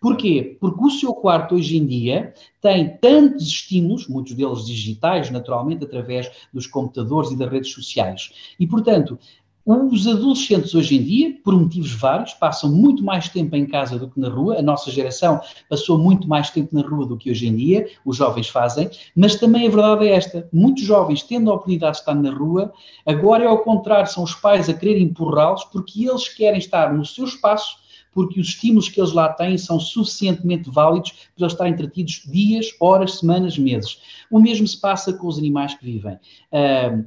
Porquê? Porque o seu quarto hoje em dia tem tantos estímulos, muitos deles digitais, naturalmente, através dos computadores e das redes sociais. E, portanto, os adolescentes hoje em dia, por motivos vários, passam muito mais tempo em casa do que na rua. A nossa geração passou muito mais tempo na rua do que hoje em dia, os jovens fazem, mas também a verdade é esta: muitos jovens, tendo a oportunidade de estar na rua, agora é ao contrário, são os pais a querer empurrá-los porque eles querem estar no seu espaço porque os estímulos que eles lá têm são suficientemente válidos para eles estarem entretidos dias, horas, semanas, meses. O mesmo se passa com os animais que vivem. Uh,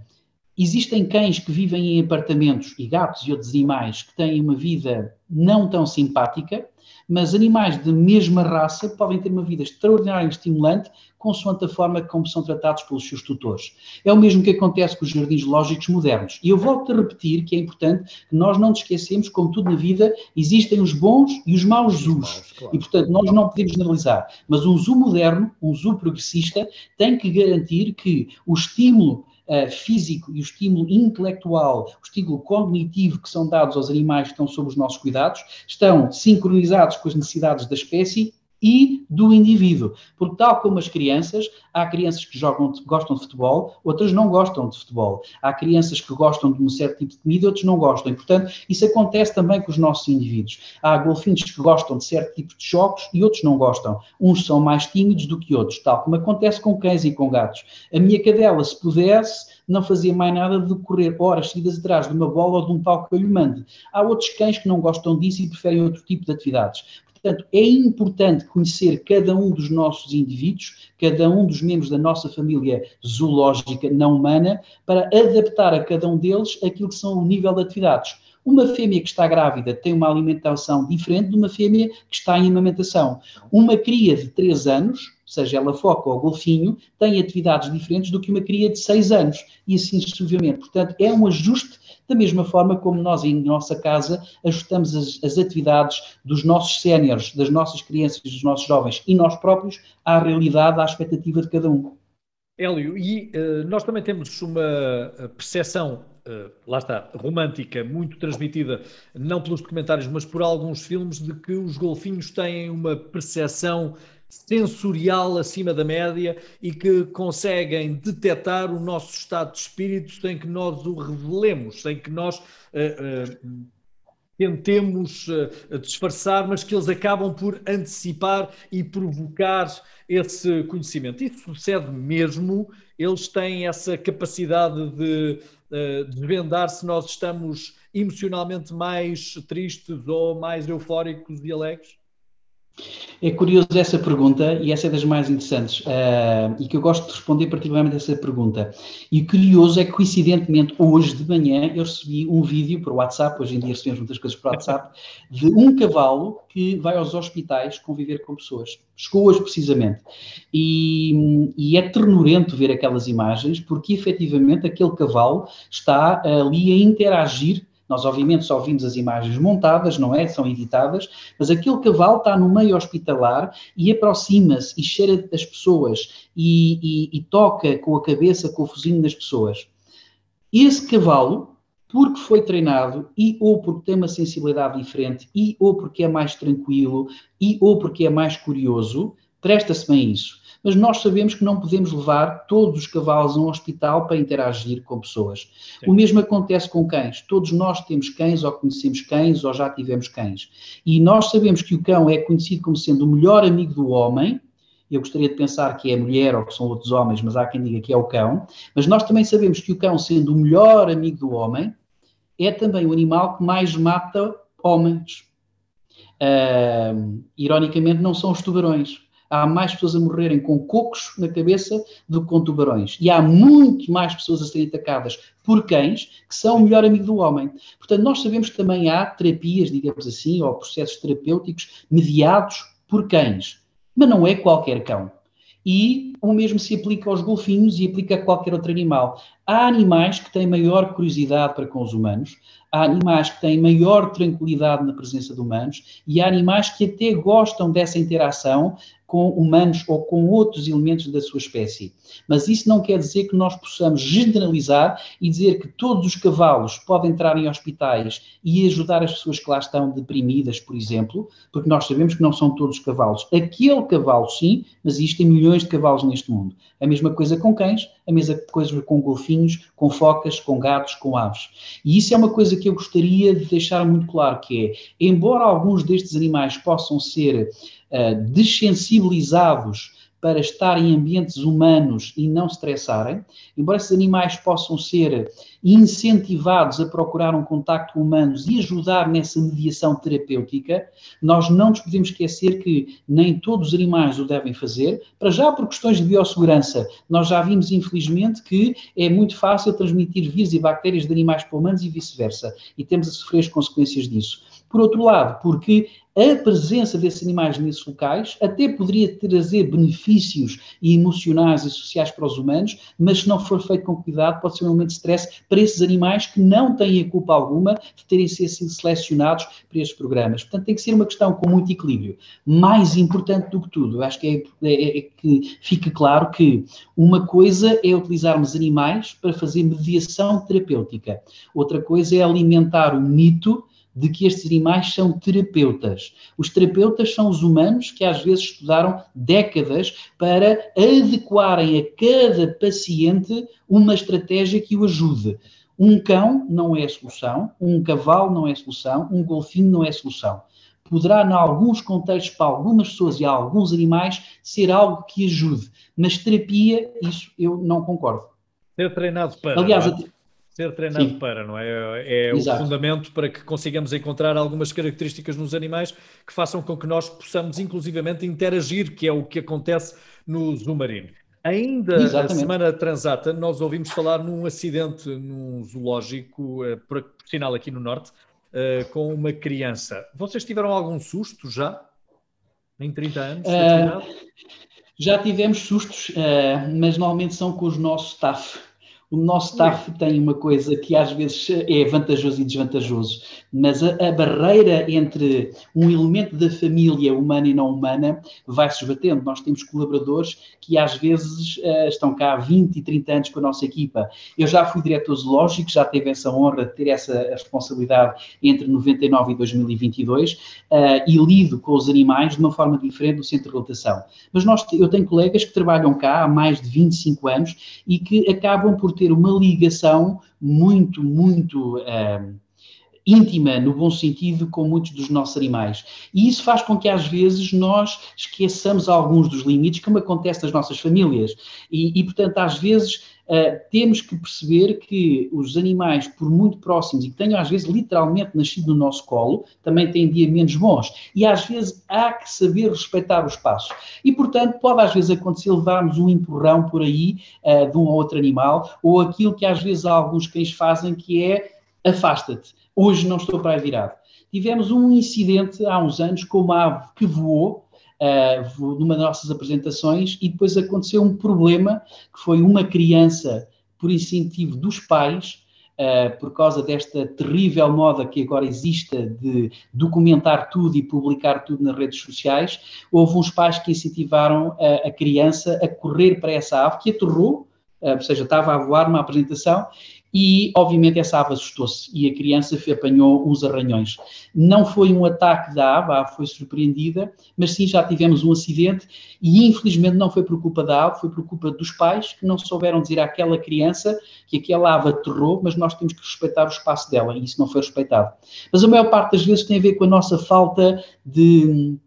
existem cães que vivem em apartamentos e gatos e outros animais que têm uma vida não tão simpática, mas animais de mesma raça podem ter uma vida extraordinariamente estimulante, consoante a forma como são tratados pelos seus tutores. É o mesmo que acontece com os jardins lógicos modernos. E eu volto a repetir que é importante que nós não nos esquecemos, como tudo na vida, existem os bons e os maus zoos. Claro. E, portanto, nós não podemos generalizar. Mas um zoo moderno, um zoo progressista, tem que garantir que o estímulo uh, físico e o estímulo intelectual, o estímulo cognitivo que são dados aos animais que estão sob os nossos cuidados, estão sincronizados com as necessidades da espécie e do indivíduo. Porque, tal como as crianças, há crianças que jogam, gostam de futebol, outras não gostam de futebol. Há crianças que gostam de um certo tipo de comida, outros não gostam. E, portanto, isso acontece também com os nossos indivíduos. Há golfinhos que gostam de certo tipo de jogos e outros não gostam. Uns são mais tímidos do que outros, tal como acontece com cães e com gatos. A minha cadela, se pudesse, não fazia mais nada de correr horas seguidas atrás de uma bola ou de um pau que eu lhe mande. Há outros cães que não gostam disso e preferem outro tipo de atividades. Portanto, é importante conhecer cada um dos nossos indivíduos, cada um dos membros da nossa família zoológica não humana, para adaptar a cada um deles aquilo que são o nível de atividades. Uma fêmea que está grávida tem uma alimentação diferente de uma fêmea que está em amamentação. Uma cria de 3 anos, seja ela foca ou golfinho, tem atividades diferentes do que uma cria de 6 anos, e assim sucessivamente. Portanto, é um ajuste da mesma forma como nós em nossa casa ajustamos as, as atividades dos nossos séniores, das nossas crianças, dos nossos jovens e nós próprios à realidade, à expectativa de cada um. Hélio, e uh, nós também temos uma eh, percepção, uh, lá está, romântica, muito transmitida, não pelos documentários, mas por alguns filmes, de que os golfinhos têm uma percepção sensorial acima da média e que conseguem detectar o nosso estado de espírito sem que nós o revelemos, sem que nós uh, uh, tentemos uh, disfarçar, mas que eles acabam por antecipar e provocar esse conhecimento. Isso sucede mesmo, eles têm essa capacidade de desvendar se nós estamos emocionalmente mais tristes ou mais eufóricos e alegres? É curioso essa pergunta e essa é das mais interessantes uh, e que eu gosto de responder particularmente essa pergunta. E curioso é que, coincidentemente, hoje de manhã eu recebi um vídeo por WhatsApp, hoje em dia recebemos muitas coisas por WhatsApp, de um cavalo que vai aos hospitais conviver com pessoas. Chegou hoje precisamente. E, e é ternurento ver aquelas imagens porque, efetivamente, aquele cavalo está ali a interagir nós, obviamente, só vimos as imagens montadas, não é? São editadas, mas aquele cavalo está no meio hospitalar e aproxima-se e cheira as pessoas e, e, e toca com a cabeça, com o focinho das pessoas. Esse cavalo, porque foi treinado e ou porque tem uma sensibilidade diferente e ou porque é mais tranquilo e ou porque é mais curioso, presta-se bem isso mas nós sabemos que não podemos levar todos os cavalos a um hospital para interagir com pessoas. Sim. O mesmo acontece com cães. Todos nós temos cães, ou conhecemos cães, ou já tivemos cães. E nós sabemos que o cão é conhecido como sendo o melhor amigo do homem, eu gostaria de pensar que é a mulher ou que são outros homens, mas há quem diga que é o cão. Mas nós também sabemos que o cão, sendo o melhor amigo do homem, é também o animal que mais mata homens. Uh, ironicamente, não são os tubarões há mais pessoas a morrerem com cocos na cabeça do que com tubarões. E há muito mais pessoas a serem atacadas por cães, que são o melhor amigo do homem. Portanto, nós sabemos que também há terapias, digamos assim, ou processos terapêuticos mediados por cães. Mas não é qualquer cão. E o mesmo se aplica aos golfinhos e aplica a qualquer outro animal. Há animais que têm maior curiosidade para com os humanos, há animais que têm maior tranquilidade na presença de humanos e há animais que até gostam dessa interação com humanos ou com outros elementos da sua espécie. Mas isso não quer dizer que nós possamos generalizar e dizer que todos os cavalos podem entrar em hospitais e ajudar as pessoas que lá estão deprimidas, por exemplo, porque nós sabemos que não são todos os cavalos. Aquele cavalo, sim, mas existem milhões de cavalos neste mundo. A mesma coisa com cães, a mesma coisa com golfinhos, com focas, com gatos, com aves. E isso é uma coisa que eu gostaria de deixar muito claro, que é, embora alguns destes animais possam ser uh, desensibilizados para estar em ambientes humanos e não estressarem, embora esses animais possam ser incentivados a procurar um contacto com humanos e ajudar nessa mediação terapêutica, nós não nos podemos esquecer que nem todos os animais o devem fazer, para já por questões de biossegurança. Nós já vimos, infelizmente, que é muito fácil transmitir vírus e bactérias de animais para humanos e vice-versa, e temos a sofrer as consequências disso. Por outro lado, porque a presença desses animais nesses locais até poderia trazer benefícios emocionais e sociais para os humanos, mas se não for feito com cuidado, pode ser um elemento de stress para esses animais que não têm a culpa alguma de terem sido selecionados para estes programas. Portanto, tem que ser uma questão com muito equilíbrio. Mais importante do que tudo, acho que é, é, é que fique claro que uma coisa é utilizarmos animais para fazer mediação terapêutica, outra coisa é alimentar o mito de que estes animais são terapeutas. Os terapeutas são os humanos que às vezes estudaram décadas para adequarem a cada paciente uma estratégia que o ajude. Um cão não é a solução, um cavalo não é a solução, um golfinho não é a solução. Poderá, em alguns contextos, para algumas pessoas e alguns animais, ser algo que ajude, mas terapia, isso eu não concordo. Ser treinado para. Aliás, é? Ser treinado Sim. para, não é? É o fundamento para que consigamos encontrar algumas características nos animais que façam com que nós possamos, inclusivamente, interagir, que é o que acontece no Zumarino. Ainda Exatamente. na semana transata, nós ouvimos falar num acidente num zoológico, eh, por, por sinal aqui no Norte, uh, com uma criança. Vocês tiveram algum susto já? Em 30 anos? Uh, já tivemos sustos, mas normalmente são com os nossos staff o nosso staff tem uma coisa que às vezes é vantajoso e desvantajoso, mas a, a, barreira entre um elemento da família humana e não humana vai se esbatendo. Nós temos colaboradores que às vezes uh, estão cá há 20 e 30 anos com a nossa equipa. Eu já fui diretor zoológico, já tive essa honra de ter essa responsabilidade entre 99 e 2022 uh, eh, e lido com os animais de uma forma diferente no centro de rotação. Mas nós, eu tenho colegas que trabalham cá há mais de 25 anos e que acabam por ter uma ligação muito, muito uh, íntima, no bom sentido, com muitos dos nossos animais. E isso faz com que, às vezes, nós esqueçamos alguns dos limites, como acontece nas nossas famílias. E, e portanto, às vezes Uh, temos que perceber que os animais, por muito próximos e que tenham às vezes literalmente nascido no nosso colo, também têm dia menos bons. E às vezes há que saber respeitar o espaço. E portanto, pode às vezes acontecer levarmos um empurrão por aí uh, de um ou outro animal, ou aquilo que às vezes alguns cães fazem, que é afasta-te. Hoje não estou para aí virado. Tivemos um incidente há uns anos com uma ave que voou uh, numa das nossas apresentações e depois aconteceu um problema que foi uma criança, por incentivo dos pais, uh, por causa desta terrível moda que agora existe de documentar tudo e publicar tudo nas redes sociais, houve uns pais que incentivaram a, a criança a correr para essa ave que aterrou, uh, ou seja, estava a voar numa apresentação e, obviamente, essa ave assustou-se e a criança apanhou uns arranhões. Não foi um ataque da ave, a ave foi surpreendida, mas sim já tivemos um acidente e, infelizmente, não foi por culpa da ave, foi por culpa dos pais que não souberam dizer àquela criança que aquela ave aterrou, mas nós temos que respeitar o espaço dela e isso não foi respeitado. Mas a maior parte das vezes tem a ver com a nossa falta de,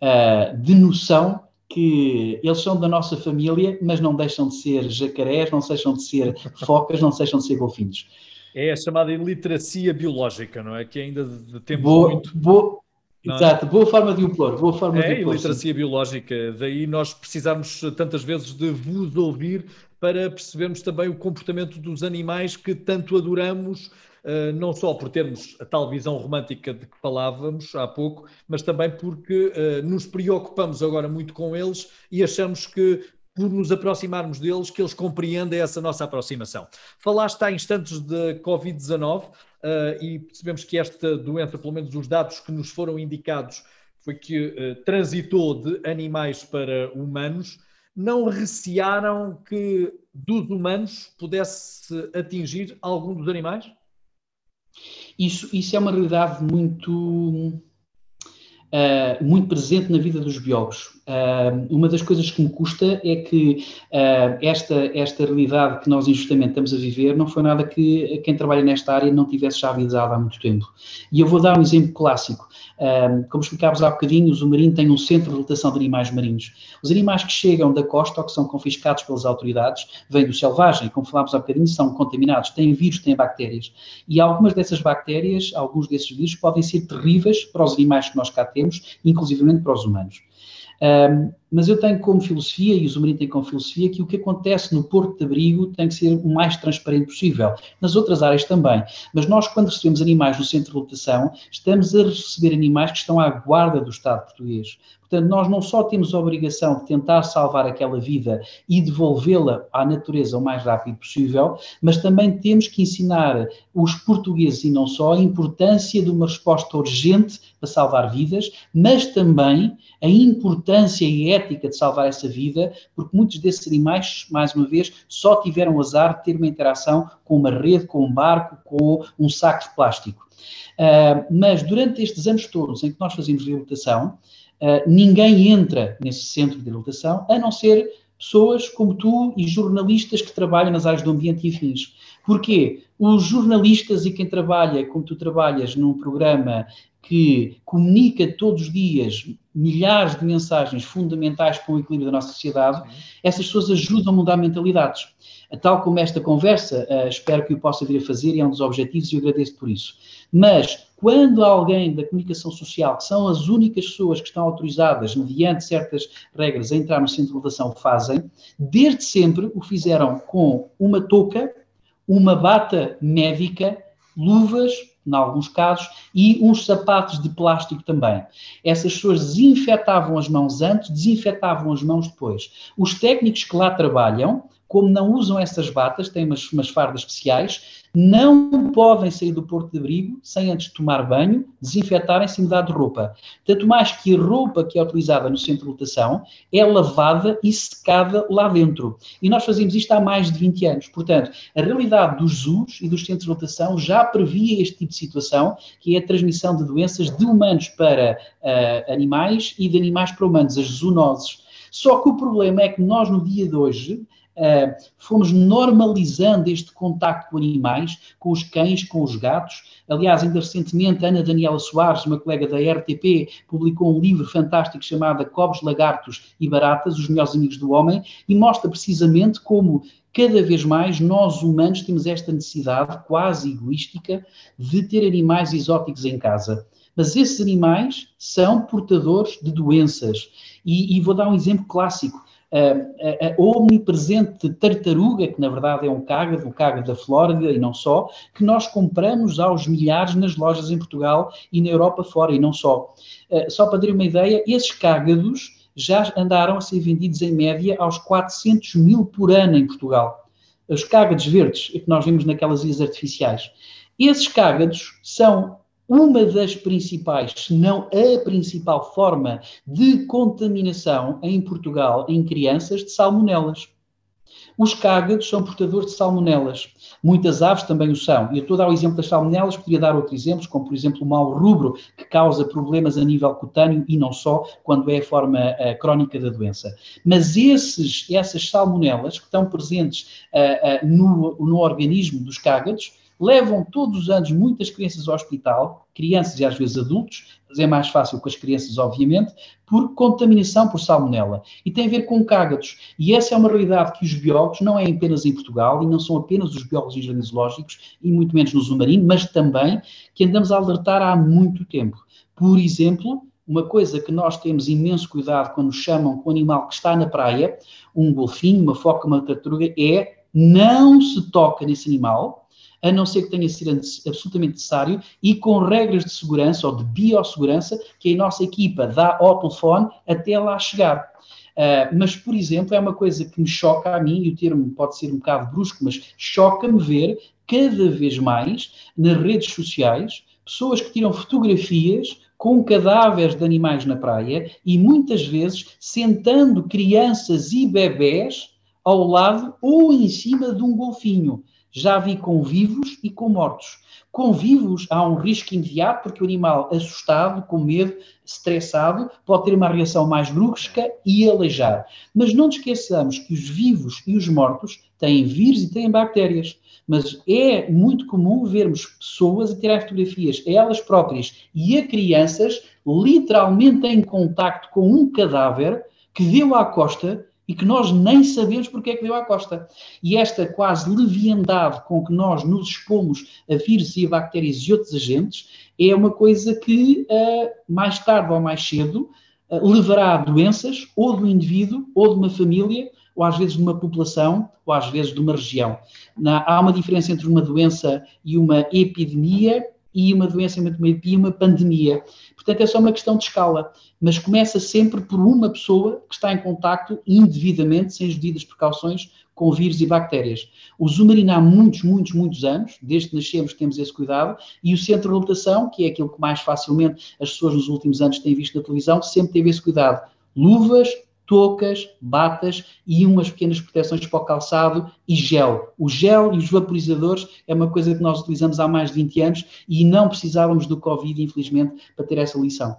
uh, de noção que eles são da nossa família, mas não deixam de ser jacarés, não deixam de ser focas, não deixam de ser golfinhos. É a chamada iliteracia biológica, não é? Que ainda tempo boa, muito... Boa, é? exato, boa forma de o pôr, boa forma é, de o pôr. É, iliteracia biológica. Daí nós precisarmos tantas vezes de vos ouvir para percebermos também o comportamento dos animais que tanto adoramos, não só por termos a tal visão romântica de que falávamos há pouco, mas também porque eh, nos preocupamos agora muito com eles e achamos que por nos aproximarmos deles, que eles compreendem essa nossa aproximação. Falaste há instantes de Covid-19 uh, e percebemos que esta doença, pelo menos os dados que nos foram indicados, foi que uh, transitou de animais para humanos. Não recearam que dos humanos pudesse atingir algum dos animais? Isso, isso é uma realidade muito, uh, muito presente na vida dos biólogos. Uh, uma das coisas que me custa é que uh, esta, esta realidade que nós injustamente estamos a viver não foi nada que quem trabalha nesta área não tivesse já avisado há muito tempo. E eu vou dar um exemplo clássico. Como explicávamos há bocadinho, o Zumarino tem um centro de rotação de animais marinhos. Os animais que chegam da costa ou que são confiscados pelas autoridades vêm do selvagem, como falámos há bocadinho, são contaminados, têm vírus, têm bactérias. E algumas dessas bactérias, alguns desses vírus, podem ser terríveis para os animais que nós cá temos, inclusivamente para os humanos. Um, mas eu tenho como filosofia, e o Zumarino tem como filosofia, que o que acontece no Porto de Abrigo tem que ser o mais transparente possível. Nas outras áreas também. Mas nós, quando recebemos animais no centro de lotação, estamos a receber animais que estão à guarda do Estado português. Portanto, nós não só temos a obrigação de tentar salvar aquela vida e devolvê-la à natureza o mais rápido possível, mas também temos que ensinar os portugueses e não só a importância de uma resposta urgente para salvar vidas, mas também a importância e ética de salvar essa vida, porque muitos desses animais, mais uma vez, só tiveram azar de ter uma interação com uma rede, com um barco, com um saco de plástico. Uh, mas durante estes anos todos em que nós fazemos reabilitação, uh, ninguém entra nesse centro de reabilitação, a não ser pessoas como tu e jornalistas que trabalham nas áreas do ambiente e afins. Porquê? Os jornalistas e quem trabalha, como tu trabalhas, num programa que comunica todos os dias milhares de mensagens fundamentais para o equilíbrio da nossa sociedade, essas pessoas ajudam a mudar mentalidades. Tal como esta conversa, uh, espero que o possa vir a fazer e é um dos objetivos e eu agradeço por isso. Mas, quando alguém da comunicação social, que são as únicas pessoas que estão autorizadas, mediante certas regras, a entrar no centro de votação, fazem, desde sempre o fizeram com uma touca, uma bata médica luvas, em alguns casos, e uns sapatos de plástico também. Essas pessoas desinfetavam as mãos antes, desinfetavam as mãos depois. Os técnicos que lá trabalham como não usam essas batas, têm umas, umas fardas especiais, não podem sair do porto de abrigo sem antes tomar banho, desinfetarem-se e mudar de roupa. Tanto mais que a roupa que é utilizada no centro de lotação é lavada e secada lá dentro. E nós fazemos isto há mais de 20 anos. Portanto, a realidade dos zoos e dos centros de lotação já previa este tipo de situação, que é a transmissão de doenças de humanos para uh, animais e de animais para humanos, as zoonoses. Só que o problema é que nós, no dia de hoje, fomos normalizando este contacto com animais, com os cães, com os gatos. Aliás, ainda recentemente, Ana Daniela Soares, uma colega da RTP, publicou um livro fantástico chamado Cobos, Lagartos e Baratas, os melhores amigos do homem, e mostra precisamente como cada vez mais nós humanos temos esta necessidade quase egoística de ter animais exóticos em casa. Mas esses animais são portadores de doenças. E, e vou dar um exemplo clássico a, a, omnipresente tartaruga, que na verdade é um cágado, o cágado da Flórida e não só, que nós compramos aos milhares nas lojas em Portugal e na Europa fora, e não só. Só para ter uma ideia, esses cágados já andaram a ser vendidos em média aos 400 mil por ano em Portugal. Os cágados verdes, que nós vimos naquelas ilhas artificiais. Esses cágados são uma das principais, se não a principal forma de contaminação em Portugal em crianças de salmonelas. Os cágados são portadores de salmonelas. Muitas aves também o são. E eu estou a dar o exemplo das salmonelas, poderia dar outros exemplos, como por exemplo o mau rubro, que causa problemas a nível cutâneo e não só, quando é a forma uh, crónica da doença. Mas esses, essas salmonelas que estão presentes uh, uh, no, no organismo dos cágados levam todos os anos muitas crianças ao hospital, crianças e às vezes adultos, mas é mais fácil com as crianças, obviamente, por contaminação por salmonela. E tem a ver com cágados. E essa é uma realidade que os biólogos, não é apenas em Portugal, e não são apenas os biólogos e jardins zoológicos, e muito menos no submarino, mas também que andamos a alertar há muito tempo. Por exemplo, uma coisa que nós temos imenso cuidado quando chamam com o animal que está na praia, um golfinho, uma foca, uma tartaruga, é não se toca nesse animal, a não ser que tenha sido absolutamente necessário e com regras de segurança ou de biossegurança que a nossa equipa dá ao telefone até lá chegar. Uh, mas, por exemplo, é uma coisa que me choca a mim, e o termo pode ser um bocado brusco, mas choca-me ver cada vez mais nas redes sociais pessoas que tiram fotografias com cadáveres de animais na praia e muitas vezes sentando crianças e bebés ao lado ou em cima de um golfinho. Já vi com vivos e com mortos. Com vivos há um risco imediato, porque o animal assustado, com medo, estressado, pode ter uma reação mais brusca e aleijar. Mas não nos esqueçamos que os vivos e os mortos têm vírus e têm bactérias. Mas é muito comum vermos pessoas a tirar fotografias a elas próprias e a crianças literalmente em contacto com um cadáver que deu à costa e que nós nem sabemos porque é que deu à costa. E esta quase leviandade com que nós nos expomos a vírus e a bactérias e outros agentes é uma coisa que, uh, mais tarde ou mais cedo, uh, levará a doenças ou do indivíduo, ou de uma família, ou às vezes de uma população, ou às vezes de uma região. Há uma diferença entre uma doença e uma epidemia e uma doença e uma pandemia. Portanto, é só uma questão de escala, mas começa sempre por uma pessoa que está em contacto indevidamente, sem as devidas precauções, com vírus e bactérias. O Zumarino há muitos, muitos, muitos anos, desde que nascemos temos esse cuidado, e o centro de lotação, que é aquilo que mais facilmente as pessoas nos últimos anos têm visto na televisão, sempre teve esse cuidado. Luvas, toucas, batas e umas pequenas proteções para o calçado e gel. O gel e os vaporizadores é uma coisa que nós utilizamos há mais de 20 anos e não precisávamos do Covid, infelizmente, para ter essa lição.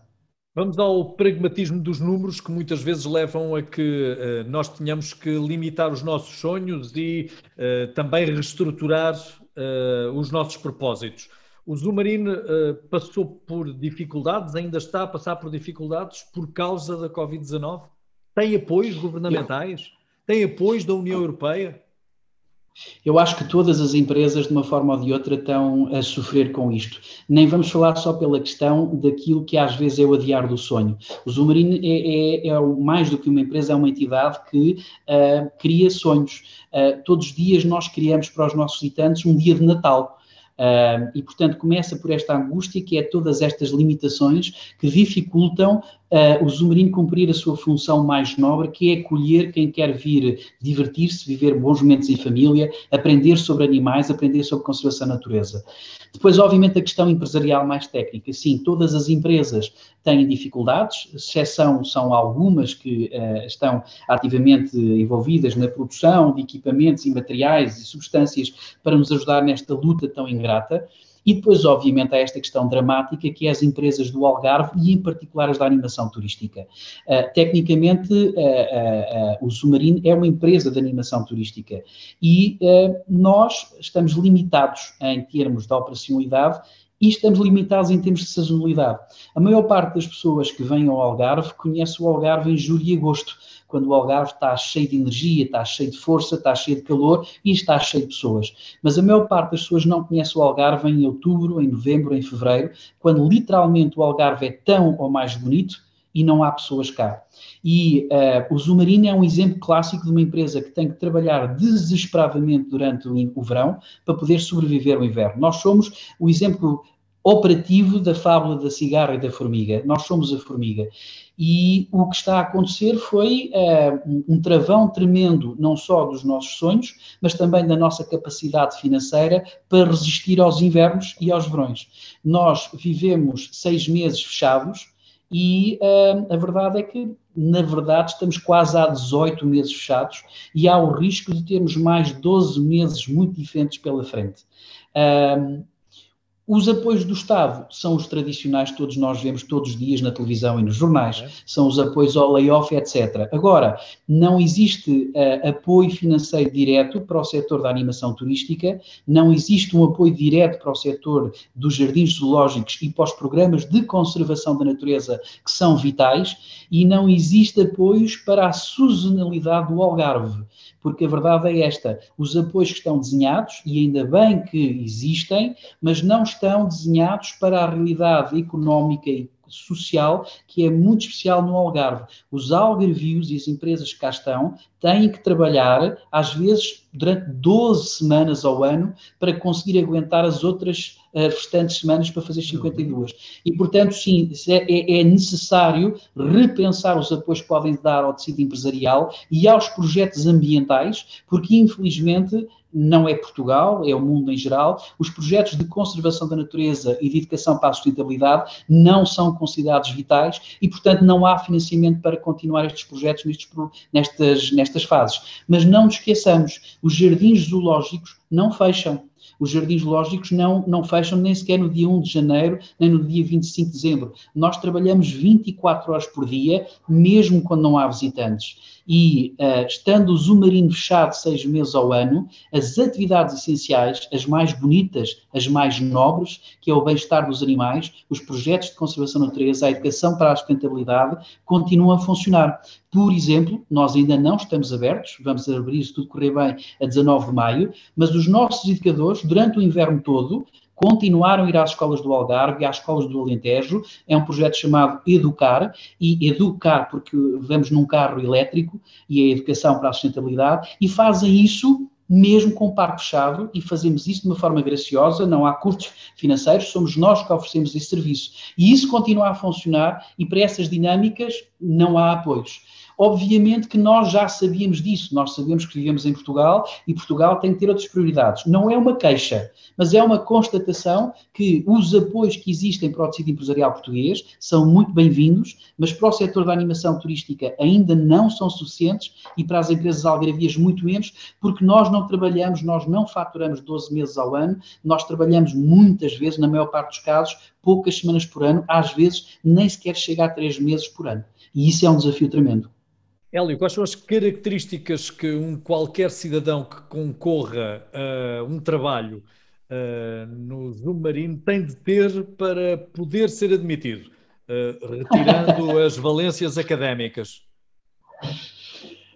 Vamos ao pragmatismo dos números que muitas vezes levam a que uh, nós tenhamos que limitar os nossos sonhos e uh, também reestruturar uh, os nossos propósitos. O Zumarino passou por dificuldades, ainda está a passar por dificuldades por causa da Covid-19? Tem apoios governamentais? Tem apoios da União Europeia? Eu acho que todas as empresas, de uma forma ou de outra, estão a sofrer com isto. Nem vamos falar só pela questão daquilo que às vezes é o adiar do sonho. O Zumarino é, é, é mais do que uma empresa, é uma entidade que uh, cria sonhos. Uh, todos os dias nós criamos para os nossos visitantes um dia de Natal. Uh, e, portanto, começa por esta angústia, que é todas estas limitações que dificultam uh, o Zumarino cumprir a sua função mais nobre, que é acolher quem quer vir divertir-se, viver bons momentos em família, aprender sobre animais, aprender sobre conservação da natureza. Depois, obviamente, a questão empresarial mais técnica. Sim, todas as empresas têm dificuldades, exceção são algumas que uh, estão ativamente envolvidas na produção de equipamentos e materiais e substâncias para nos ajudar nesta luta tão ingrata. E depois, obviamente, há esta questão dramática que é as empresas do Algarve e, em particular, as da animação turística. Uh, tecnicamente, uh, uh, o Submarino é uma empresa de animação turística e nós estamos limitados em termos de operacionalidade e estamos limitados em termos de sazonalidade. A maior parte das pessoas que vêm ao Algarve conhece o Algarve em julho e agosto, quando o Algarve está cheio de energia, está cheio de força, está cheio de calor e está cheio de pessoas. Mas a maior parte das pessoas não conhece o Algarve em outubro, em novembro, em fevereiro, quando literalmente o Algarve é tão ou mais bonito e não há pessoas cá. E uh, o Zumarino é um exemplo clássico de uma empresa que tem que trabalhar desesperadamente durante o, o verão para poder sobreviver ao inverno. Nós somos o exemplo operativo da fábula da cigarra e da formiga. Nós somos a formiga. E o que está a acontecer foi uh, um travão tremendo, não só dos nossos sonhos, mas também da nossa capacidade financeira para resistir aos invernos e aos verões. Nós vivemos seis meses fechados e uh, a verdade é que, na verdade, estamos quase há 18 meses fechados e há o risco de termos mais 12 meses muito diferentes pela frente. Uh, os apoios do Estado são os tradicionais, todos nós vemos todos os dias na televisão e nos jornais, é. são os apoios ao layoff, etc. Agora, não existe uh, apoio financeiro direto para o setor da animação turística, não existe um apoio direto para o setor dos jardins zoológicos e para os programas de conservação da natureza que são vitais, e não existe apoios para a sazonalidade do Algarve porque a verdade é esta: os apoios que estão desenhados, e ainda bem que existem, mas não estão desenhados para a realidade económica e social que é muito especial no Algarve. Os algarvios e as empresas que cá estão têm que trabalhar, às vezes, durante 12 semanas ao ano para conseguir aguentar as outras uh, restantes semanas para fazer 52. E, portanto, sim, é, é necessário repensar os apoios que podem dar ao tecido empresarial e aos projetos ambientais, porque, infelizmente, não é Portugal, é o mundo em geral. Os projetos de conservação da natureza e de educação para a sustentabilidade não são considerados vitais e, portanto, não há financiamento para continuar estes projetos nestes, nestas, nestas fases. Mas não nos esqueçamos, os jardins zoológicos não fecham. Os jardins zoológicos não, não fecham nem sequer no dia 1 de janeiro, nem no dia 25 de dezembro. Nós trabalhamos 24 horas por dia, mesmo quando não há visitantes e uh, estando o Zumarino fechado seis meses ao ano, as atividades essenciais, as mais bonitas, as mais nobres, que é o bem-estar dos animais, os projetos de conservação da natureza, a educação para a sustentabilidade, continuam a funcionar. Por exemplo, nós ainda não estamos abertos, vamos abrir se tudo correr bem a 19 de maio, mas os nossos educadores, durante o inverno todo, continuaram a ir às escolas do Algarve e às escolas do Alentejo. É um projeto chamado Educar, e Educar porque vamos num carro elétrico e é educação para a sustentabilidade, e fazem isso mesmo com o parque fechado, e fazemos isso de uma forma graciosa, não há custos financeiros, somos nós que oferecemos esse serviço. E isso continua a funcionar, e para essas dinâmicas não há apoios. Obviamente que nós já sabíamos disso, nós sabemos que vivemos em Portugal e Portugal tem que ter outras prioridades. Não é uma queixa, mas é uma constatação que os apoios que existem para o tecido empresarial português são muito bem-vindos, mas para o setor da animação turística ainda não são suficientes e para as empresas algarvias muito menos, porque nós não trabalhamos, nós não faturamos 12 meses ao ano, nós trabalhamos muitas vezes, na maior parte dos casos, poucas semanas por ano, às vezes nem sequer chega a 3 meses por ano. E isso é um desafio tremendo. Hélio, quais são as características que um qualquer cidadão que concorra a um trabalho uh, no submarino tem de ter para poder ser admitido, uh, retirando as valências académicas?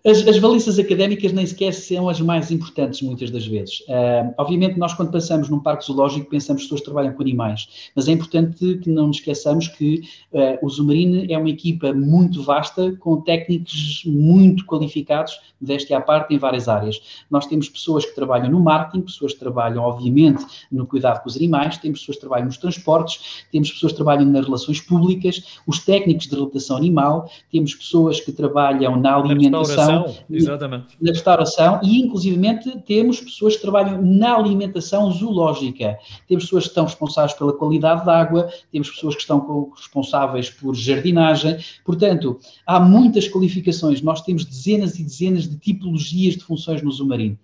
As, as académicas nem sequer são as mais importantes, muitas das vezes. Uh, obviamente, nós, quando pensamos num parque zoológico, pensamos que as pessoas trabalham com animais, mas é importante que não nos esqueçamos que uh, o Zumarine é uma equipa muito vasta, com técnicos muito qualificados, deste à parte, em várias áreas. Nós temos pessoas que trabalham no marketing, pessoas que trabalham, obviamente, no cuidado com os animais, temos pessoas que trabalham nos transportes, temos pessoas que trabalham nas relações públicas, os técnicos de reabilitação animal, temos pessoas que trabalham na alimentação exatamente. na restauração e, inclusivamente, temos pessoas que trabalham na alimentação zoológica. Temos pessoas que estão responsáveis pela qualidade da água, temos pessoas que estão responsáveis por jardinagem. Portanto, há muitas qualificações. Nós temos dezenas e dezenas de tipologias de funções no Zumarino.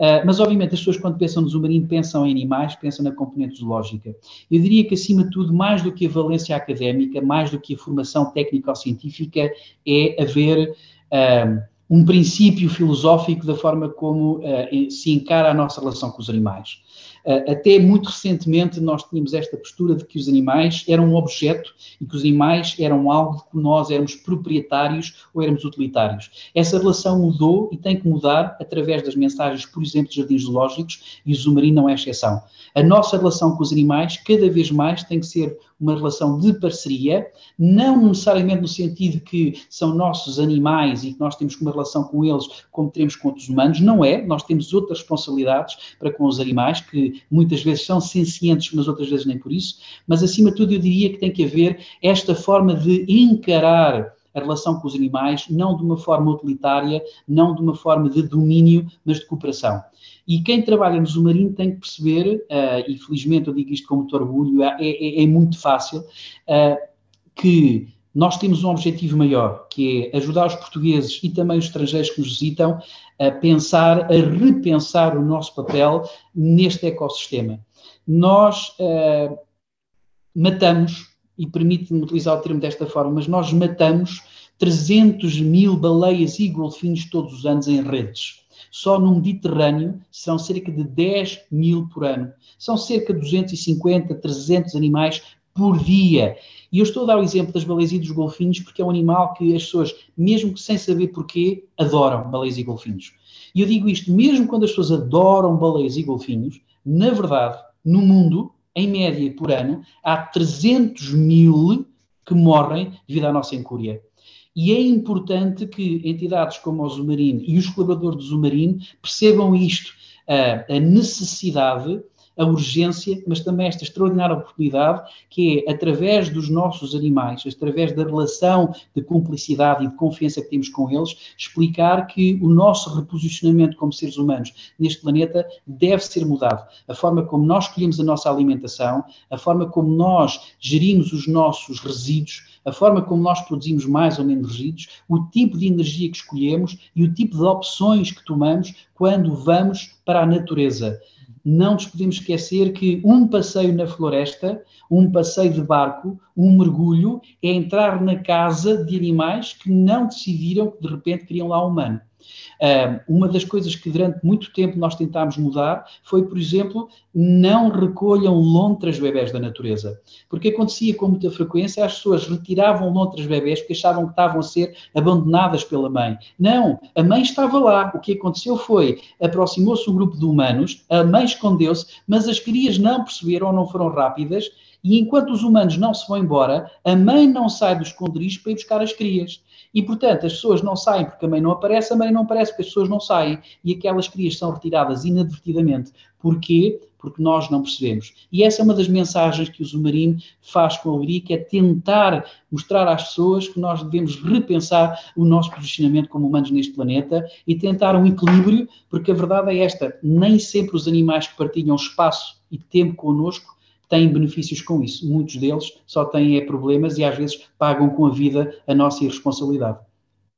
Uh, mas, obviamente, as pessoas, quando pensam no Zumarino, pensam em animais, pensam na componente zoológica. Eu diria que, acima de tudo, mais do que a valência académica, mais do que a formação técnico-científica, é haver uh, um princípio filosófico da forma como uh, se encara a nossa relação com os animais. Uh, até muito recentemente nós tínhamos esta postura de que os animais eram um objeto e que os animais eram algo de que nós éramos proprietários ou éramos utilitários. Essa relação mudou e tem que mudar através das mensagens, por exemplo, dos jardins zoológicos e o Zumarino não é exceção. A nossa relação com os animais cada vez mais tem que ser uma relação de parceria, não necessariamente no sentido que são nossos animais e que nós temos uma relação com eles como temos com outros humanos, não é. Nós temos outras responsabilidades para com os animais, que muitas vezes são sencientes, mas outras vezes nem por isso. Mas, acima de tudo, eu diria que tem que haver esta forma de encarar a relação com os animais, não de uma forma utilitária, não de uma forma de domínio, mas de cooperação. E quem trabalha no Zumarino tem que perceber, uh, e felizmente eu digo isto com muito orgulho, é, é, é muito fácil, uh, que nós temos um objetivo maior, que é ajudar os portugueses e também os estrangeiros que nos visitam a pensar, a repensar o nosso papel neste ecossistema. Nós uh, matamos, e permite-me utilizar o termo desta forma, mas nós matamos 300 mil baleias e golfinhos todos os anos em redes. Só no Mediterrâneo são cerca de 10 mil por ano. São cerca de 250, 300 animais por dia. E eu estou a dar o exemplo das baleias e dos golfinhos porque é um animal que as pessoas, mesmo que sem saber porquê, adoram baleias e golfinhos. E eu digo isto, mesmo quando as pessoas adoram baleias e golfinhos, na verdade, no mundo, em média por ano, há 300 mil que morrem devido à nossa incúria. E é importante que entidades como o Zumarino e os colaboradores do Zumarino percebam isto, a necessidade a urgência, mas também esta extraordinária oportunidade que é, através dos nossos animais, através da relação de cumplicidade e de confiança que temos com eles, explicar que o nosso reposicionamento como seres humanos neste planeta deve ser mudado. A forma como nós escolhemos a nossa alimentação, a forma como nós gerimos os nossos resíduos, a forma como nós produzimos mais ou menos resíduos, o tipo de energia que escolhemos e o tipo de opções que tomamos quando vamos para a natureza não nos podemos esquecer que um passeio na floresta, um passeio de barco, um mergulho, é entrar na casa de animais que não decidiram que de repente queriam lá um humano. Uma das coisas que durante muito tempo nós tentámos mudar foi, por exemplo, não recolham lontras bebés da natureza. Porque acontecia com muita frequência, as pessoas retiravam lontras bebés porque achavam que estavam a ser abandonadas pela mãe. Não, a mãe estava lá. O que aconteceu foi, aproximou-se um grupo de humanos, a mãe escondeu-se, mas as crias não perceberam ou não foram rápidas e enquanto os humanos não se vão embora, a mãe não sai do esconderijo para ir buscar as crias. E, portanto, as pessoas não saem porque a mãe não aparece, a mãe não aparece porque as pessoas não saem. E aquelas crias são retiradas inadvertidamente. Porquê? Porque nós não percebemos. E essa é uma das mensagens que o Zumarino faz com a que é tentar mostrar às pessoas que nós devemos repensar o nosso posicionamento como humanos neste planeta e tentar um equilíbrio, porque a verdade é esta: nem sempre os animais que partilham espaço e tempo connosco têm benefícios com isso. Muitos deles só têm é, problemas e às vezes pagam com a vida a nossa irresponsabilidade.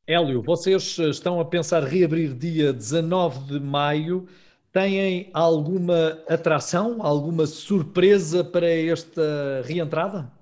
Hélio, vocês estão a pensar reabrir dia 19 de maio. Têm alguma atração, alguma surpresa para esta reentrada?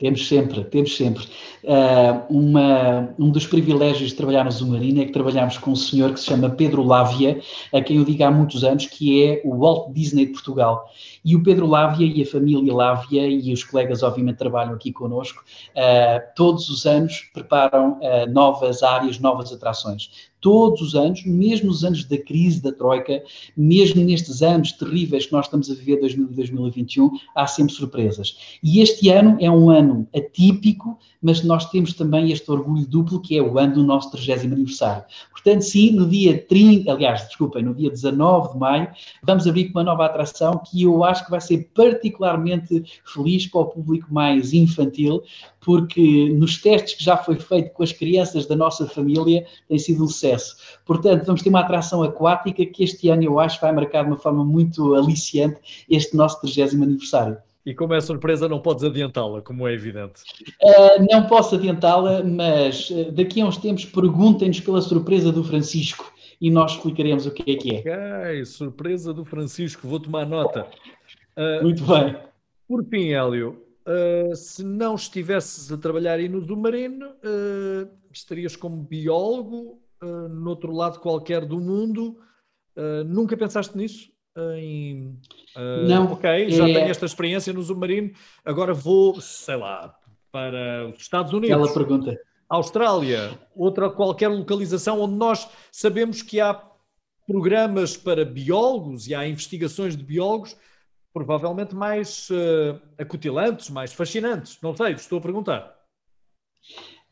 Temos sempre, temos sempre. Uh, uma, um dos privilégios de trabalhar no Zumarino é que trabalhamos com um senhor que se chama Pedro Lávia, a quem eu digo há muitos anos, que é o Walt Disney de Portugal. E o Pedro Lávia e a família Lávia, e os colegas obviamente trabalham aqui connosco, uh, todos os anos preparam uh, novas áreas, novas atrações todos os anos, mesmo nos anos da crise da Troika, mesmo nestes anos terríveis que nós estamos a viver, 2000 e 2021, há sempre surpresas. E este ano é um ano atípico, mas nós temos também este orgulho duplo, que é o ano do nosso 30 aniversário. Portanto, sim, no dia 30, aliás, desculpem, no dia 19 de maio, vamos abrir com uma nova atração que eu acho que vai ser particularmente feliz para o público mais infantil, porque nos testes que já foi feito com as crianças da nossa família tem sido um sucesso. Portanto, vamos ter uma atração aquática que este ano eu acho vai marcar de uma forma muito aliciante este nosso 30 aniversário. E como é surpresa, não podes adiantá-la, como é evidente. Uh, não posso adiantá-la, mas uh, daqui a uns tempos perguntem-nos pela surpresa do Francisco e nós explicaremos o que é que é. Ok, surpresa do Francisco, vou tomar nota. Uh, Muito bem. Por fim, Hélio, se não estivesses a trabalhar aí no Zumarino, estarias como biólogo no outro lado qualquer do mundo. nunca pensaste nisso? Em. Uh, não. Ok, já é... tenho esta experiência no submarino, agora vou, sei lá, para os Estados Unidos. Aquela pergunta. Austrália, outra qualquer localização onde nós sabemos que há programas para biólogos e há investigações de biólogos provavelmente mais uh, acutilantes, mais fascinantes. Não sei, estou a perguntar.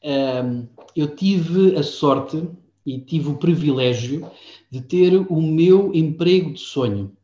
Um, eu tive a sorte e tive o privilégio de ter o meu emprego de sonho.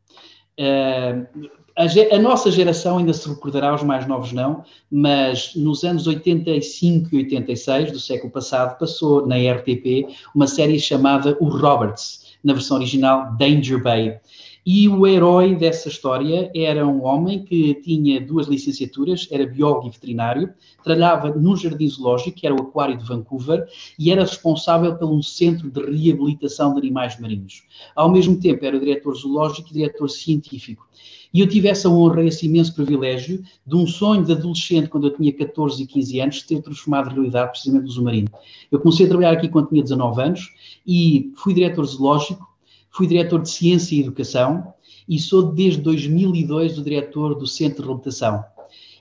A, a, nossa geração ainda se recordará, os mais novos não, mas nos anos 85 e 86 do século passado passou na RTP uma série chamada O Roberts, na versão original Danger Bay. E o herói dessa história era um homem que tinha duas licenciaturas, era biólogo e veterinário, trabalhava num jardim zoológico, que era o Aquário de Vancouver, e era responsável por um centro de reabilitação de animais marinhos. Ao mesmo tempo, era diretor zoológico e diretor científico. E eu tive essa honra, esse imenso privilégio de um sonho de adolescente, quando eu tinha 14 e 15 anos, ter transformado realidade precisamente no Zumarino. Eu comecei a trabalhar aqui quando tinha 19 anos e fui diretor zoológico, Fui diretor de Ciência e Educação e sou desde 2002 o diretor do Centro de Reabilitação.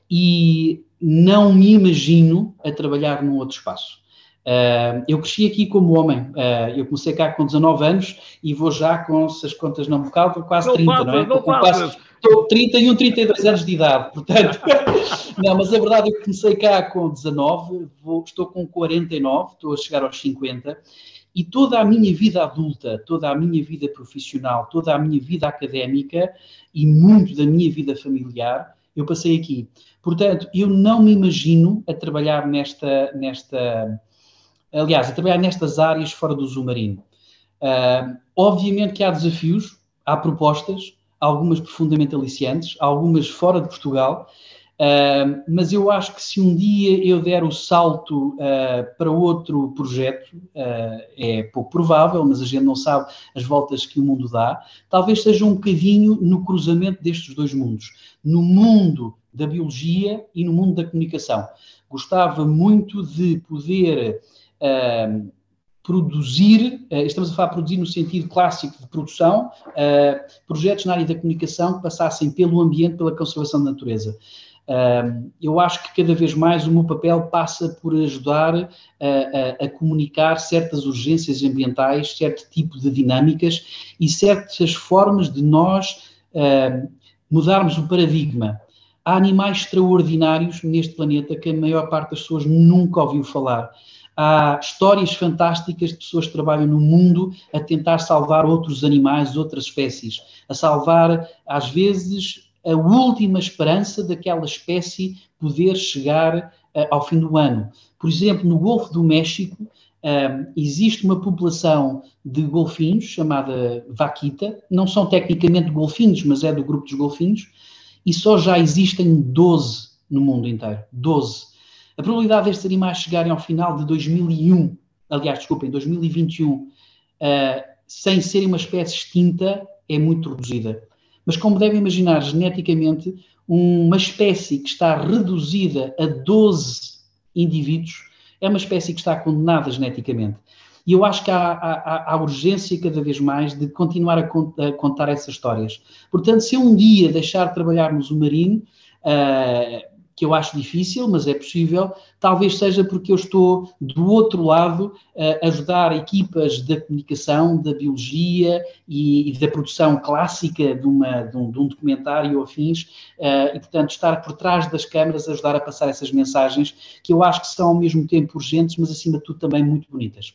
E não me imagino a trabalhar num outro espaço. Uh, eu cresci aqui como homem. Uh, eu comecei cá com 19 anos e vou já com, se as contas não me calvam, quase não 30, não é? Não quase, estou 31, 32 anos de idade, portanto. não, mas a verdade é que comecei cá com 19, vou, estou com 49, estou a chegar aos 50 e toda a minha vida adulta, toda a minha vida profissional, toda a minha vida académica e muito da minha vida familiar, eu passei aqui. Portanto, eu não me imagino a trabalhar nesta, nesta aliás, a trabalhar nestas áreas fora do Zumarino. Uh, obviamente que há desafios, há propostas, algumas profundamente aliciantes, algumas fora de Portugal, Uh, mas eu acho que se um dia eu der o salto uh, para outro projeto, uh, é pouco provável, mas a gente não sabe as voltas que o mundo dá, talvez seja um bocadinho no cruzamento destes dois mundos, no mundo da biologia e no mundo da comunicação. Gostava muito de poder produzir, estamos a falar produzir no sentido clássico de produção, projetos na área da comunicação que passassem pelo ambiente, pela conservação da natureza eu acho que cada vez mais o meu papel passa por ajudar a, a, a, comunicar certas urgências ambientais, certo tipo de dinâmicas e certas formas de nós mudarmos o paradigma. Há animais extraordinários neste planeta que a maior parte das pessoas nunca ouviu falar. Há histórias fantásticas de pessoas que trabalham no mundo a tentar salvar outros animais, outras espécies, a salvar, às vezes, a última esperança daquela espécie poder chegar uh, ao fim do ano. Por exemplo, no Golfo do México, uh, existe uma população de golfinhos chamada vaquita, não são tecnicamente golfinhos, mas é do grupo dos golfinhos, e só já existem 12 no mundo inteiro. 12. A probabilidade destes animais chegarem ao final de 2001, aliás, desculpem, 2021, uh, sem serem uma espécie extinta, é muito reduzida. Mas como devem imaginar, geneticamente, uma espécie que está reduzida a 12 indivíduos é uma espécie que está condenada geneticamente. E eu acho que há, há, há urgência cada vez mais de continuar a, a, contar essas histórias. Portanto, se eu um dia deixar de trabalhar no Zumarino, uh, que eu acho difícil, mas é possível, talvez seja porque eu estou do outro lado a ajudar equipas da comunicação, da biologia e, e da produção clássica de, uma, de, um, de um documentário ou afins, uh, e portanto estar por trás das câmaras, ajudar a passar essas mensagens que eu acho que são ao mesmo tempo urgentes, mas acima de tudo também muito bonitas.